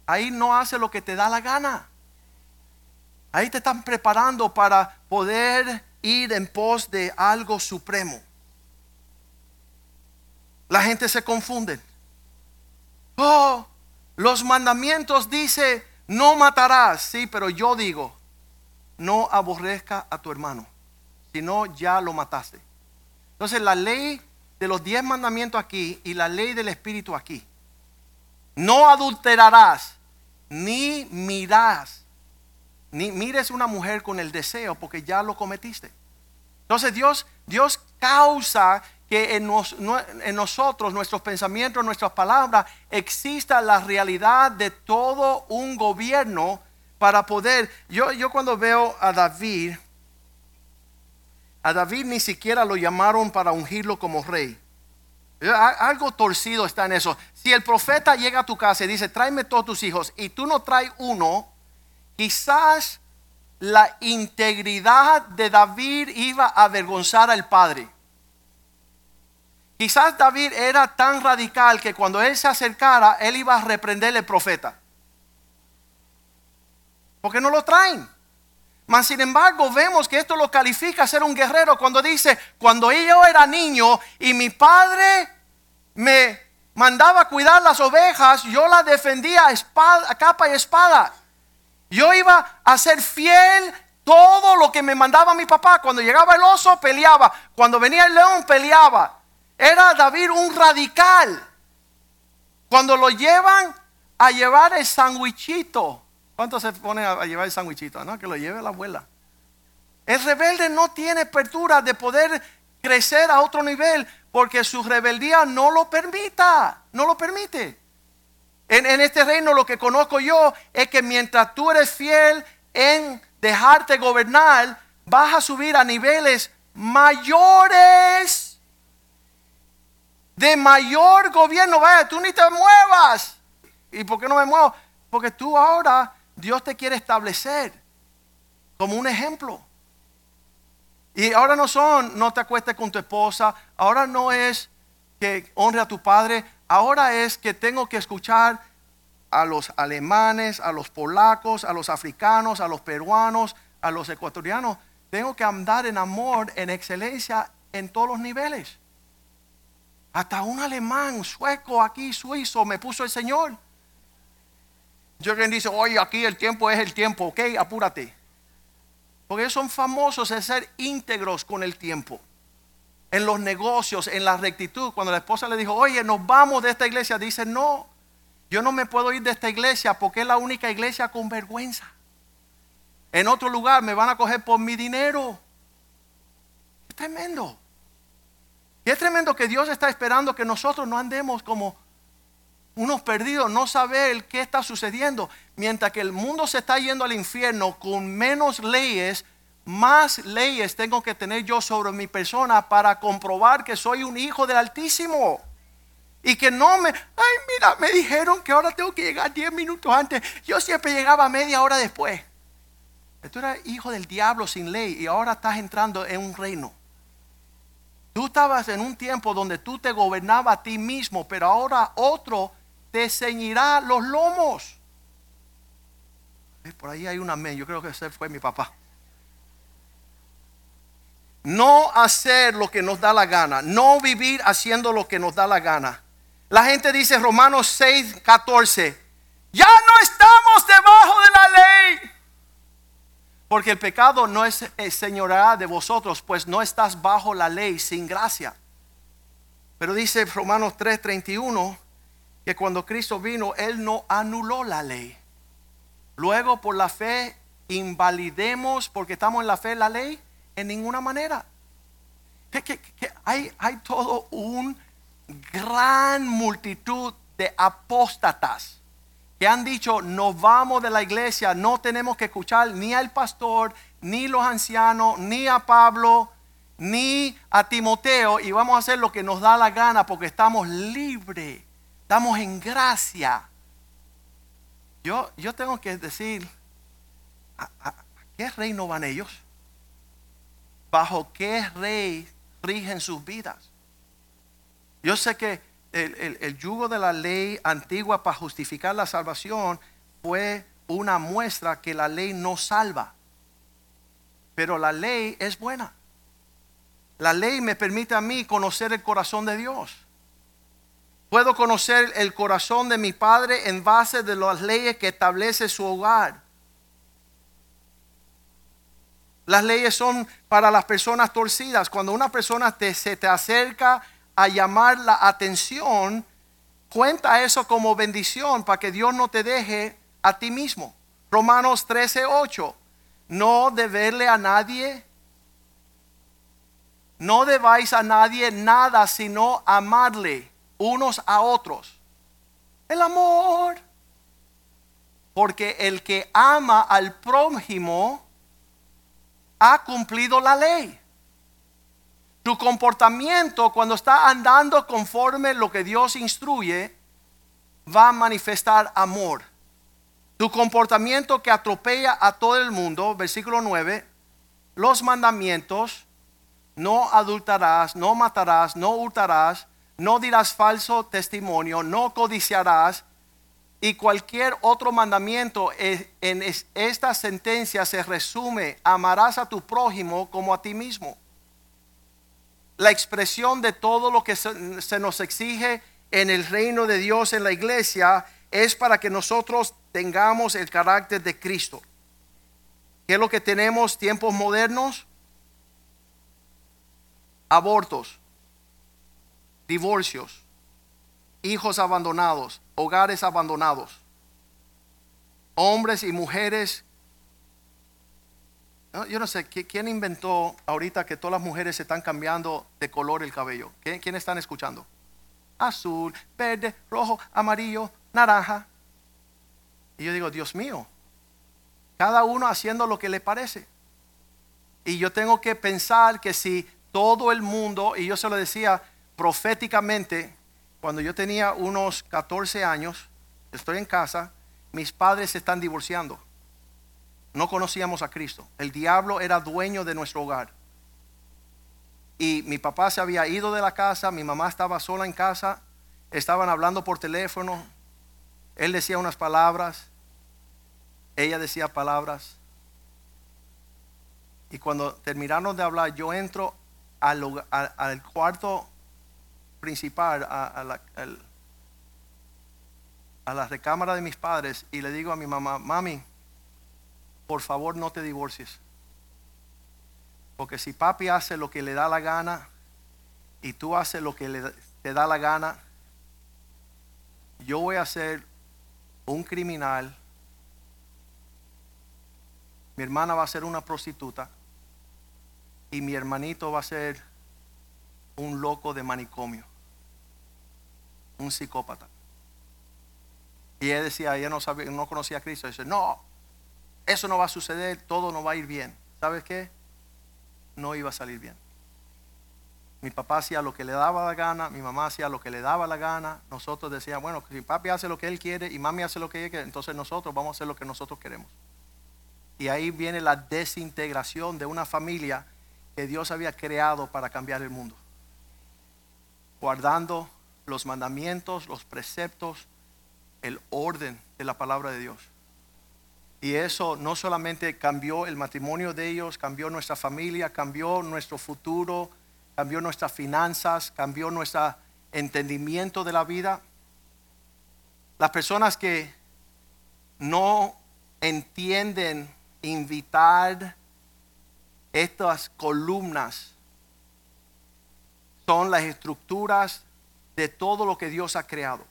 ahí no hace lo que te da la gana. Ahí te están preparando para poder ir en pos de algo supremo. La gente se confunde. Oh, los mandamientos dice, no matarás. Sí, pero yo digo, no aborrezca a tu hermano, sino ya lo mataste. Entonces la ley de los diez mandamientos aquí y la ley del Espíritu aquí. No adulterarás, ni mirás ni mires una mujer con el deseo porque ya lo cometiste. Entonces Dios, Dios causa que en, en nosotros, nuestros pensamientos, nuestras palabras, exista la realidad de todo un gobierno para poder. Yo, yo cuando veo a David, a David ni siquiera lo llamaron para ungirlo como rey. Eh, Algo torcido está en eso. Si el profeta llega a tu casa y dice, tráeme todos tus hijos, y tú no traes uno, quizás la integridad de David iba a avergonzar al padre. Quizás David era tan radical que cuando él se acercara, él iba a reprenderle al profeta. Porque no lo traen. Mas sin embargo, vemos que esto lo califica a ser un guerrero cuando dice, cuando yo era niño y mi padre me mandaba cuidar las ovejas, yo las defendía a, espada, a capa y espada. Yo iba a ser fiel todo lo que me mandaba mi papá. Cuando llegaba el oso, peleaba. Cuando venía el león, peleaba. Era David un radical. Cuando lo llevan a llevar el sandwichito. ¿Cuántos se ponen a llevar el sandwichito? No, que lo lleve la abuela. El rebelde no tiene apertura de poder crecer a otro nivel porque su rebeldía no lo permita, no lo permite. En, este reino lo que conozco yo es que mientras tú eres fiel en dejarte gobernar, vas a subir a niveles mayores de mayor gobierno. Vaya, tú ni te muevas. ¿Y por qué no me muevo? Porque tú ahora Dios te quiere establecer como un ejemplo. Y ahora no son, no te acuestes con tu esposa, ahora no es que honre a tu padre, ahora es que tengo que escuchar a los alemanes, a los polacos, a los africanos, a los peruanos, a los ecuatorianos. Tengo que andar en amor, en excelencia en todos los niveles. Hasta un alemán, sueco, aquí, suizo, me puso el Señor. Yo quien dice, oye, aquí el tiempo es el tiempo, ok, apúrate. Porque son famosos en ser íntegros con el tiempo. En los negocios, en la rectitud. Cuando la esposa le dijo, oye, nos vamos de esta iglesia, dice, no, yo no me puedo ir de esta iglesia porque es la única iglesia con vergüenza. En otro lugar me van a coger por mi dinero. Es tremendo. Y es tremendo que Dios está esperando que nosotros no andemos como unos perdidos, no saber qué está sucediendo. Mientras que el mundo se está yendo al infierno con menos leyes, más leyes tengo que tener yo sobre mi persona para comprobar que soy un hijo del Altísimo. Y que no me, ay, mira, me dijeron que ahora tengo que llegar 10 minutos antes. Yo siempre llegaba media hora después. Tú eras hijo del diablo sin ley y ahora estás entrando en un reino. Tú estabas en un tiempo donde tú te gobernabas a ti mismo, pero ahora otro te ceñirá los lomos. Por ahí hay un amén. Yo creo que ese fue mi papá. No hacer lo que nos da la gana. No vivir haciendo lo que nos da la gana. La gente dice Romanos 6, 14. Ya no estamos debajo de la ley. Porque el pecado no es eh, señorá de vosotros, pues no estás bajo la ley sin gracia. Pero dice Romanos 3:31 que cuando Cristo vino, Él no anuló la ley. Luego por la fe invalidemos, porque estamos en la fe, la ley, en ninguna manera. Que, hay, hay todo un gran multitud de apóstatas que han dicho, nos vamos de la iglesia, no tenemos que escuchar ni al pastor, ni los ancianos, ni a Pablo, ni a Timoteo, y vamos a hacer lo que nos da la gana porque estamos libres, estamos en gracia. Yo, yo tengo que decir, ¿a, a- a qué reino van ellos? ¿Bajo qué rey rigen sus vidas? Yo sé que el, el- el yugo de la ley antigua para justificar la salvación fue una muestra que la ley no salva. Pero la ley es buena. La ley me permite a mí conocer el corazón de Dios. Puedo conocer el corazón de mi padre en base de las leyes que establece su hogar. Las leyes son para las personas torcidas. Cuando una persona se te acerca a llamar la atención, cuenta eso como bendición para que Dios no te deje a ti mismo. Romanos 13, 8. No deberle a nadie, no debáis a nadie nada sino amarle unos a otros. El amor. Porque el que ama al prójimo ha cumplido la ley. Tu comportamiento cuando está andando conforme lo que Dios instruye va a manifestar amor. Tu comportamiento que atropella a todo el mundo, versículo 9, los mandamientos, no adultarás, no matarás, no hurtarás, no dirás falso testimonio, no codiciarás, y cualquier otro mandamiento en esta sentencia se resume, amarás a tu prójimo como a ti mismo. La expresión de todo lo que se nos exige en el reino de Dios, en la iglesia, es para que nosotros tengamos el carácter de Cristo. ¿Qué es lo que tenemos tiempos modernos? Abortos, divorcios, hijos abandonados, hogares abandonados, hombres y mujeres. Yo no sé, ¿quién inventó ahorita que todas las mujeres se están cambiando de color el cabello? ¿Quién están escuchando? Azul, verde, rojo, amarillo, naranja. Y yo digo, Dios mío, cada uno haciendo lo que le parece. Y yo tengo que pensar que si todo el mundo, y yo se lo decía proféticamente, cuando yo tenía unos 14 años, estoy en casa, mis padres se están divorciando. No conocíamos a Cristo. El diablo era dueño de nuestro hogar. Y mi papá se había ido de la casa, mi mamá estaba sola en casa, estaban hablando por teléfono, él decía unas palabras, ella decía palabras. Y cuando terminaron de hablar, yo entro al, al cuarto principal, a, la, a la recámara de mis padres y le digo a mi mamá, mami, por favor no te divorcies. Porque si papi hace lo que le da la gana y tú haces lo que te da la gana, yo voy a ser un criminal, mi hermana va a ser una prostituta y mi hermanito va a ser un loco de manicomio un psicópata. Y él decía, ella no, sabía, no conocía a Cristo. dice, no, eso no va a suceder, todo no va a ir bien. ¿Sabes qué? No iba a salir bien. Mi papá hacía lo que le daba la gana, mi mamá hacía lo que le daba la gana. Nosotros decíamos, bueno, si papi hace lo que él quiere y mami hace lo que ella quiere, entonces nosotros vamos a hacer lo que nosotros queremos. Y ahí viene la desintegración de una familia que Dios había creado para cambiar el mundo. Guardando los mandamientos, los preceptos, el orden de la palabra de Dios. Y eso no solamente cambió el matrimonio de ellos, cambió nuestra familia, cambió nuestro futuro, cambió nuestras finanzas, cambió nuestro entendimiento de la vida. Las personas que no entienden invitar estas columnas son las estructuras de todo lo que Dios ha creado.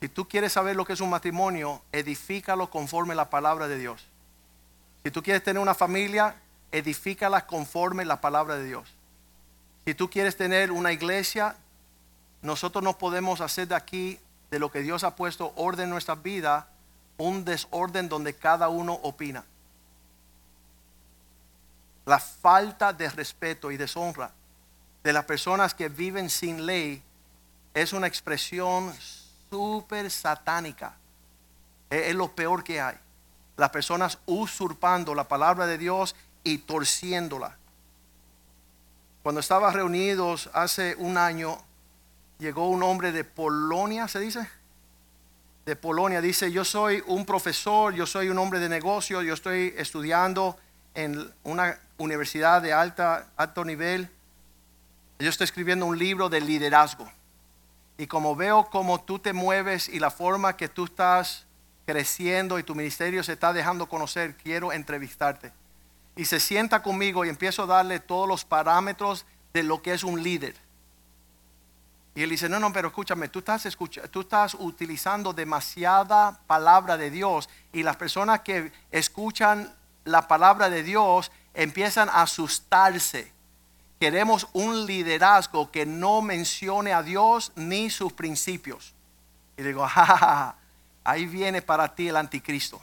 Si tú quieres saber lo que es un matrimonio, edifícalo conforme la palabra de Dios. Si tú quieres tener una familia, edifícala conforme la palabra de Dios. Si tú quieres tener una iglesia, nosotros no podemos hacer de aquí, de lo que Dios ha puesto orden en nuestra vida, un desorden donde cada uno opina. La falta de respeto y deshonra de las personas que viven sin ley es una expresión súper satánica. Es, lo peor que hay. Las personas usurpando la palabra de Dios y torciéndola. Cuando estaba reunidos hace un año, llegó un hombre de Polonia, ¿se dice? De Polonia. Dice, yo soy un profesor, yo soy un hombre de negocio, yo estoy estudiando en una universidad de alta, alto nivel yo estoy escribiendo un libro de liderazgo. Y como veo cómo tú te mueves y la forma que tú estás creciendo y tu ministerio se está dejando conocer, quiero entrevistarte. Y se sienta conmigo y empiezo a darle todos los parámetros de lo que es un líder. Y él dice, no, no, pero escúchame, tú estás, tú estás utilizando demasiada palabra de Dios y las personas que escuchan la palabra de Dios empiezan a asustarse queremos un liderazgo que no mencione a Dios ni sus principios. Y digo, ahí viene para ti el anticristo.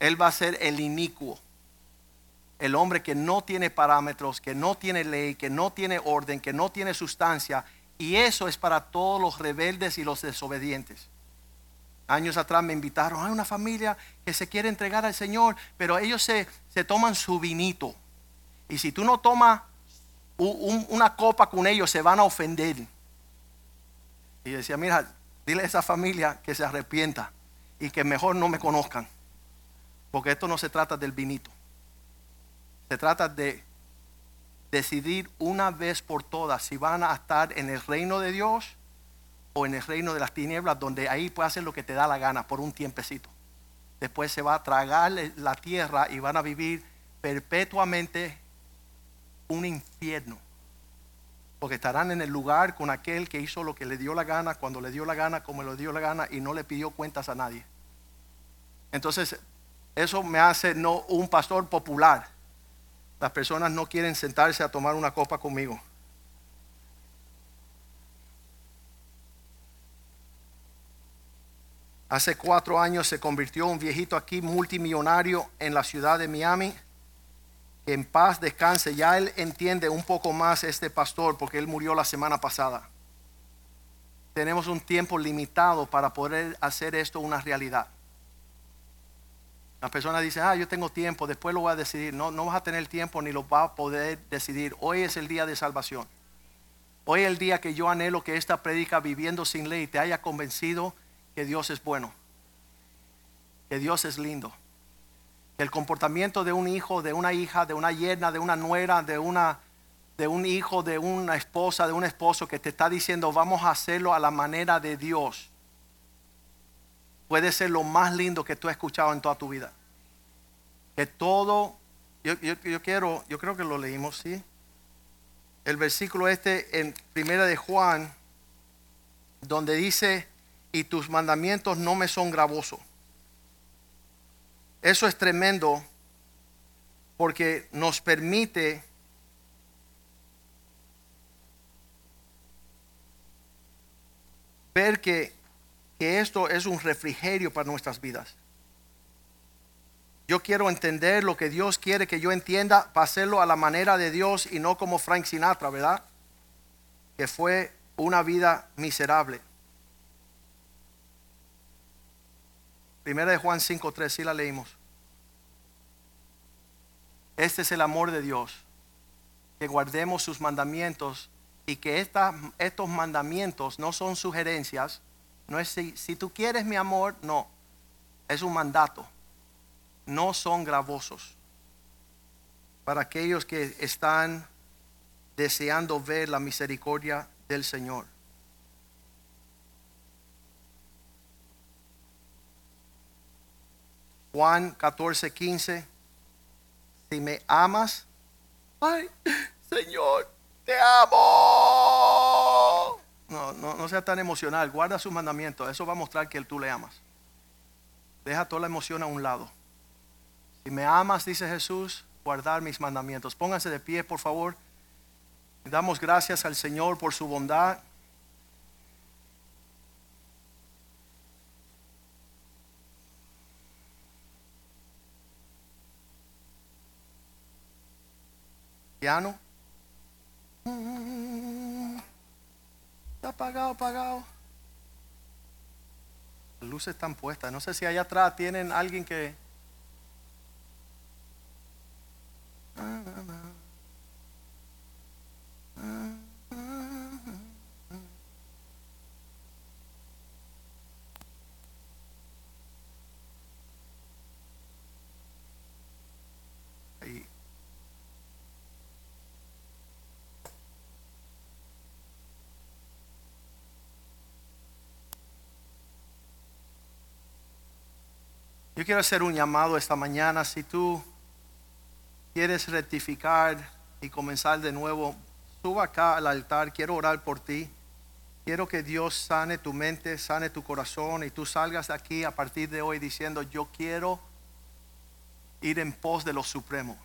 Él va a ser el inicuo. el hombre que no tiene parámetros, que no tiene ley, que no tiene orden, que no tiene sustancia. Y eso es para todos los rebeldes y los desobedientes. Años atrás me invitaron a una familia que se quiere entregar al Señor, pero ellos se, se toman su vinito. Y si tú no tomas un- una copa con ellos, se van a ofender. Y decía, mira, dile a esa familia que se arrepienta y que mejor no me conozcan. Porque esto no se trata del vinito. Se trata de decidir una vez por todas si van a estar en el reino de Dios o en el reino de las tinieblas, donde ahí puede hacer lo que te da la gana por un tiempecito. Después se va a tragar la tierra y van a vivir perpetuamente un infierno. Porque estarán en el lugar con aquel que hizo lo que le dio la gana, cuando le dio la gana, como le dio la gana, y no le pidió cuentas a nadie. Entonces, eso me hace no un pastor popular. Las personas no quieren sentarse a tomar una copa conmigo. Hace cuatro años se convirtió un viejito aquí multimillonario en la ciudad de Miami. En paz descanse. Ya él entiende un poco más este pastor porque él murió la semana pasada. Tenemos un tiempo limitado para poder hacer esto una realidad. Las personas dicen, ah, yo tengo tiempo, después lo voy a decidir. No, no vas a tener tiempo ni lo vas a poder decidir. Hoy es el día de salvación. Hoy es el día que yo anhelo que esta prédica viviendo sin ley te haya convencido que Dios es bueno, que Dios es lindo, el comportamiento de un hijo, de una hija, de una yerna, de una nuera, de una de un hijo, de una esposa, de un esposo que te está diciendo vamos a hacerlo a la manera de Dios, puede ser lo más lindo que tú has escuchado en toda tu vida. Que todo, yo, yo, quiero, yo creo que lo leímos, sí. El versículo este en Primera de Juan, donde dice y tus mandamientos no me son gravosos. Eso es tremendo porque nos permite ver que, que esto es un refrigerio para nuestras vidas. Yo quiero entender lo que Dios quiere que yo entienda para hacerlo a la manera de Dios y no como Frank Sinatra, ¿verdad? Que fue una vida miserable. Primera de Juan 5.3, sí la leímos. Este es el amor de Dios, que guardemos sus mandamientos y que estos mandamientos no son sugerencias, no es si, si tú quieres mi amor, no, es un mandato, no son gravosos para aquellos que están deseando ver la misericordia del Señor. Juan 14, 15. Si me amas, ay, Señor, te amo. No, no, no sea tan emocional. Guarda sus mandamientos. Eso va a mostrar que tú le amas. Deja toda la emoción a un lado. Si me amas, dice Jesús, guardar mis mandamientos. Pónganse de pie, por favor. Damos gracias al Señor por su bondad. Está apagado, apagado. Las luces están puestas. No sé si allá atrás tienen alguien que... Quiero hacer un llamado esta mañana. Si tú quieres rectificar y comenzar de nuevo, suba acá al altar. Quiero orar por ti. Quiero que Dios sane tu mente, sane tu corazón y tú salgas de aquí a partir de hoy diciendo, yo quiero ir en pos de lo supremo.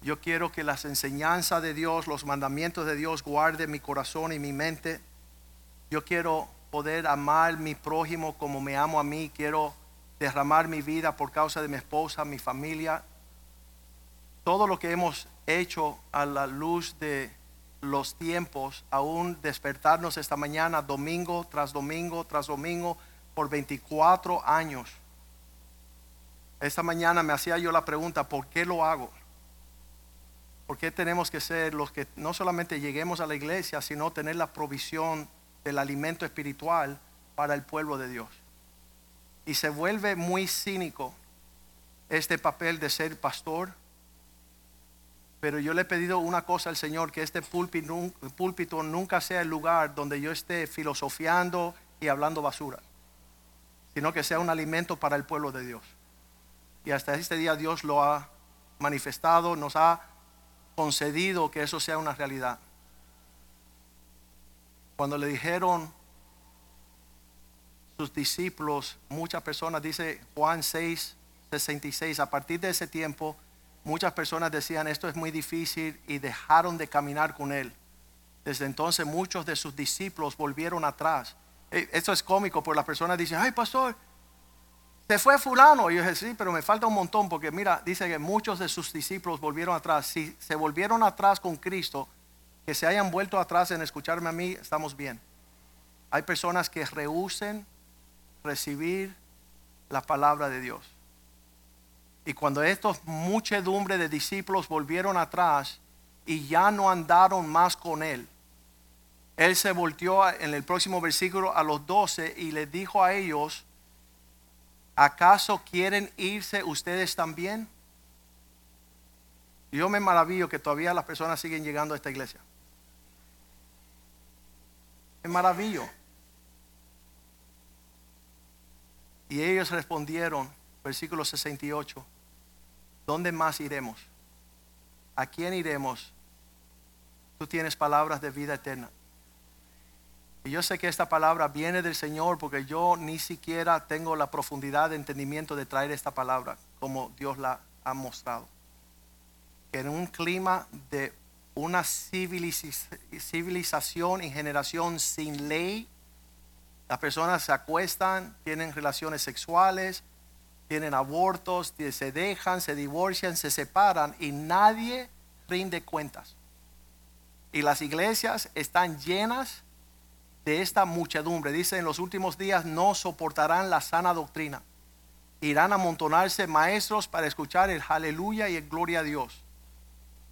Yo quiero que las enseñanzas de Dios, los mandamientos de Dios guarden mi corazón y mi mente. Yo quiero poder amar mi prójimo como me amo a mí. Quiero derramar mi vida por causa de mi esposa, mi familia. todo lo que hemos hecho a la luz de los tiempos, aún despertarnos esta mañana, domingo tras domingo tras domingo, por 24 años. Esta mañana me hacía yo la pregunta, ¿por qué lo hago? ¿Por qué tenemos que ser los que no solamente lleguemos a la iglesia, sino tener la provisión del alimento espiritual para el pueblo de Dios? Y se vuelve muy cínico este papel de ser pastor. Pero yo le he pedido una cosa al Señor, que este púlpito, nunca sea el lugar donde yo esté filosofiando y hablando basura, sino que sea un alimento para el pueblo de Dios. Y hasta este día Dios lo ha manifestado, nos ha concedido que eso sea una realidad. Cuando le dijeron sus discípulos, muchas personas, dice Juan 6, 66, a partir de ese tiempo, muchas personas decían, esto es muy difícil y dejaron de caminar con él. Desde entonces muchos de sus discípulos volvieron atrás. Eh, esto es cómico, porque las personas dicen, ay pastor, se fue fulano. Y yo dije, sí, pero me falta un montón, porque mira, dice que muchos de sus discípulos volvieron atrás. Si se volvieron atrás con Cristo, que se hayan vuelto atrás en escucharme a mí, estamos bien. Hay personas que rehúsen recibir la palabra de Dios. Y cuando estos muchedumbre de discípulos volvieron atrás y ya no andaron más con él, él se volteó en el próximo versículo a los doce y les dijo a ellos, ¿acaso quieren irse ustedes también? Yo me maravillo que todavía las personas siguen llegando a esta iglesia. Me maravillo. Y ellos respondieron, versículo 68, ¿dónde más iremos? ¿A quién iremos? Tú tienes palabras de vida eterna. Y yo sé que esta palabra viene del Señor porque yo ni siquiera tengo la profundidad de entendimiento de traer esta palabra como Dios la ha mostrado. Que en un clima de una civilización y generación sin ley, las personas se acuestan, tienen relaciones sexuales, tienen abortos, se dejan, se divorcian, se separan y nadie rinde cuentas. Y las iglesias están llenas de esta muchedumbre. Dice, en los últimos días no soportarán la sana doctrina. Irán a amontonarse maestros para escuchar el aleluya y el gloria a Dios.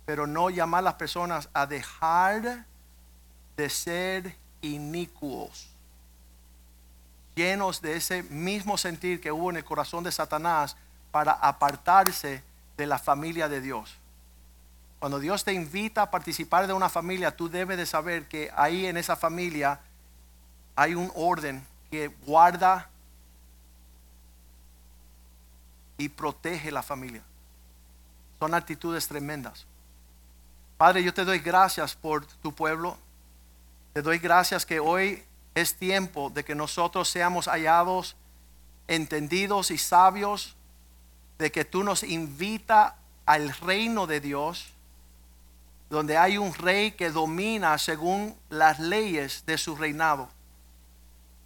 Pero no llamar a las personas a dejar de ser inicuos llenos de ese mismo sentir que hubo en el corazón de Satanás para apartarse de la familia de Dios. Cuando Dios te invita a participar de una familia, tú debes de saber que ahí en esa familia hay un orden que guarda y protege la familia. Son actitudes tremendas. Padre, yo te doy gracias por tu pueblo. Te doy gracias que hoy es tiempo de que nosotros seamos hallados entendidos y sabios, de que tú nos invita al reino de Dios, donde hay un rey que domina según las leyes de su reinado.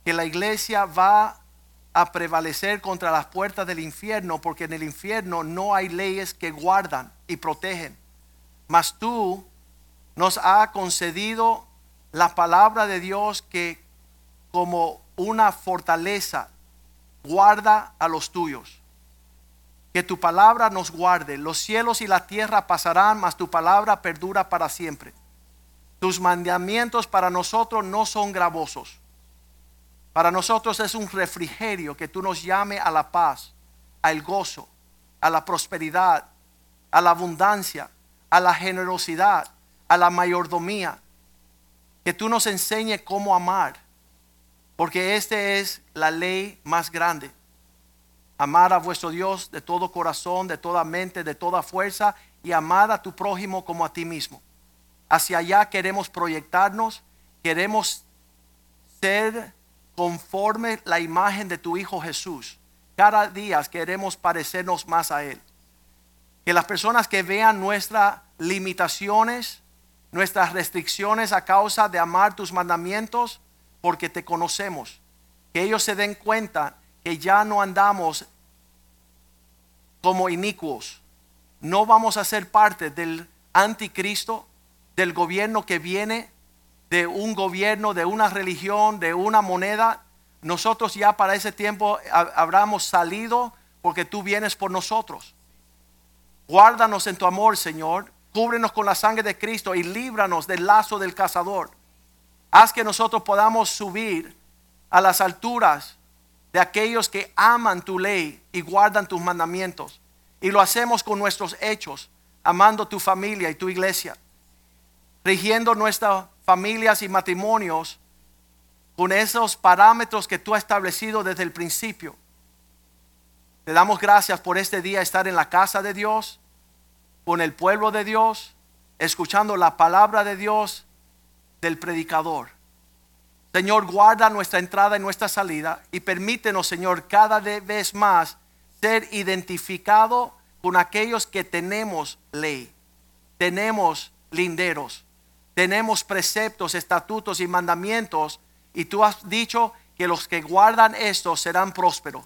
Que la iglesia va a prevalecer contra las puertas del infierno, porque en el infierno no hay leyes que guardan y protegen. Mas tú nos has concedido la palabra de Dios que como una fortaleza, guarda a los tuyos. Que tu palabra nos guarde. Los cielos y la tierra pasarán, mas tu palabra perdura para siempre. Tus mandamientos para nosotros no son gravosos. Para nosotros es un refrigerio que tú nos llame a la paz, al gozo, a la prosperidad, a la abundancia, a la generosidad, a la mayordomía. Que tú nos enseñe cómo amar porque esta es la ley más grande. Amar a vuestro Dios de todo corazón, de toda mente, de toda fuerza y amar a tu prójimo como a ti mismo. Hacia allá queremos proyectarnos, queremos ser conforme la imagen de tu Hijo Jesús. Cada día queremos parecernos más a Él. Que las personas que vean nuestras limitaciones, nuestras restricciones a causa de amar tus mandamientos, porque te conocemos. Que ellos se den cuenta que ya no andamos como inicuos, no vamos a ser parte del anticristo, del gobierno que viene, de un gobierno, de una religión, de una moneda. Nosotros ya para ese tiempo ha- habremos salido porque tú vienes por nosotros. Guárdanos en tu amor, Señor. Cúbrenos con la sangre de Cristo y líbranos del lazo del cazador. Haz que nosotros podamos subir a las alturas de aquellos que aman tu ley y guardan tus mandamientos. Y lo hacemos con nuestros hechos, amando tu familia y tu iglesia, rigiendo nuestras familias y matrimonios con esos parámetros que tú has establecido desde el principio. Te damos gracias por este día estar en la casa de Dios, con el pueblo de Dios, escuchando la palabra de Dios del predicador. Señor, guarda nuestra entrada y nuestra salida y permítenos, Señor, cada vez más ser identificado con aquellos que tenemos ley, tenemos linderos, tenemos preceptos, estatutos y mandamientos y tú has dicho que los que guardan estos serán prósperos.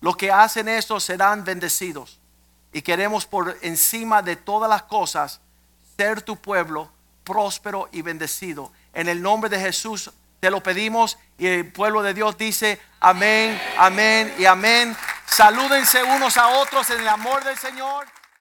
Los que hacen esto serán bendecidos. Y queremos por encima de todas las cosas ser tu pueblo próspero y bendecido. En el nombre de Jesús te lo pedimos y el pueblo de Dios dice amén, amén y amén. Salúdense unos a otros en el amor del Señor.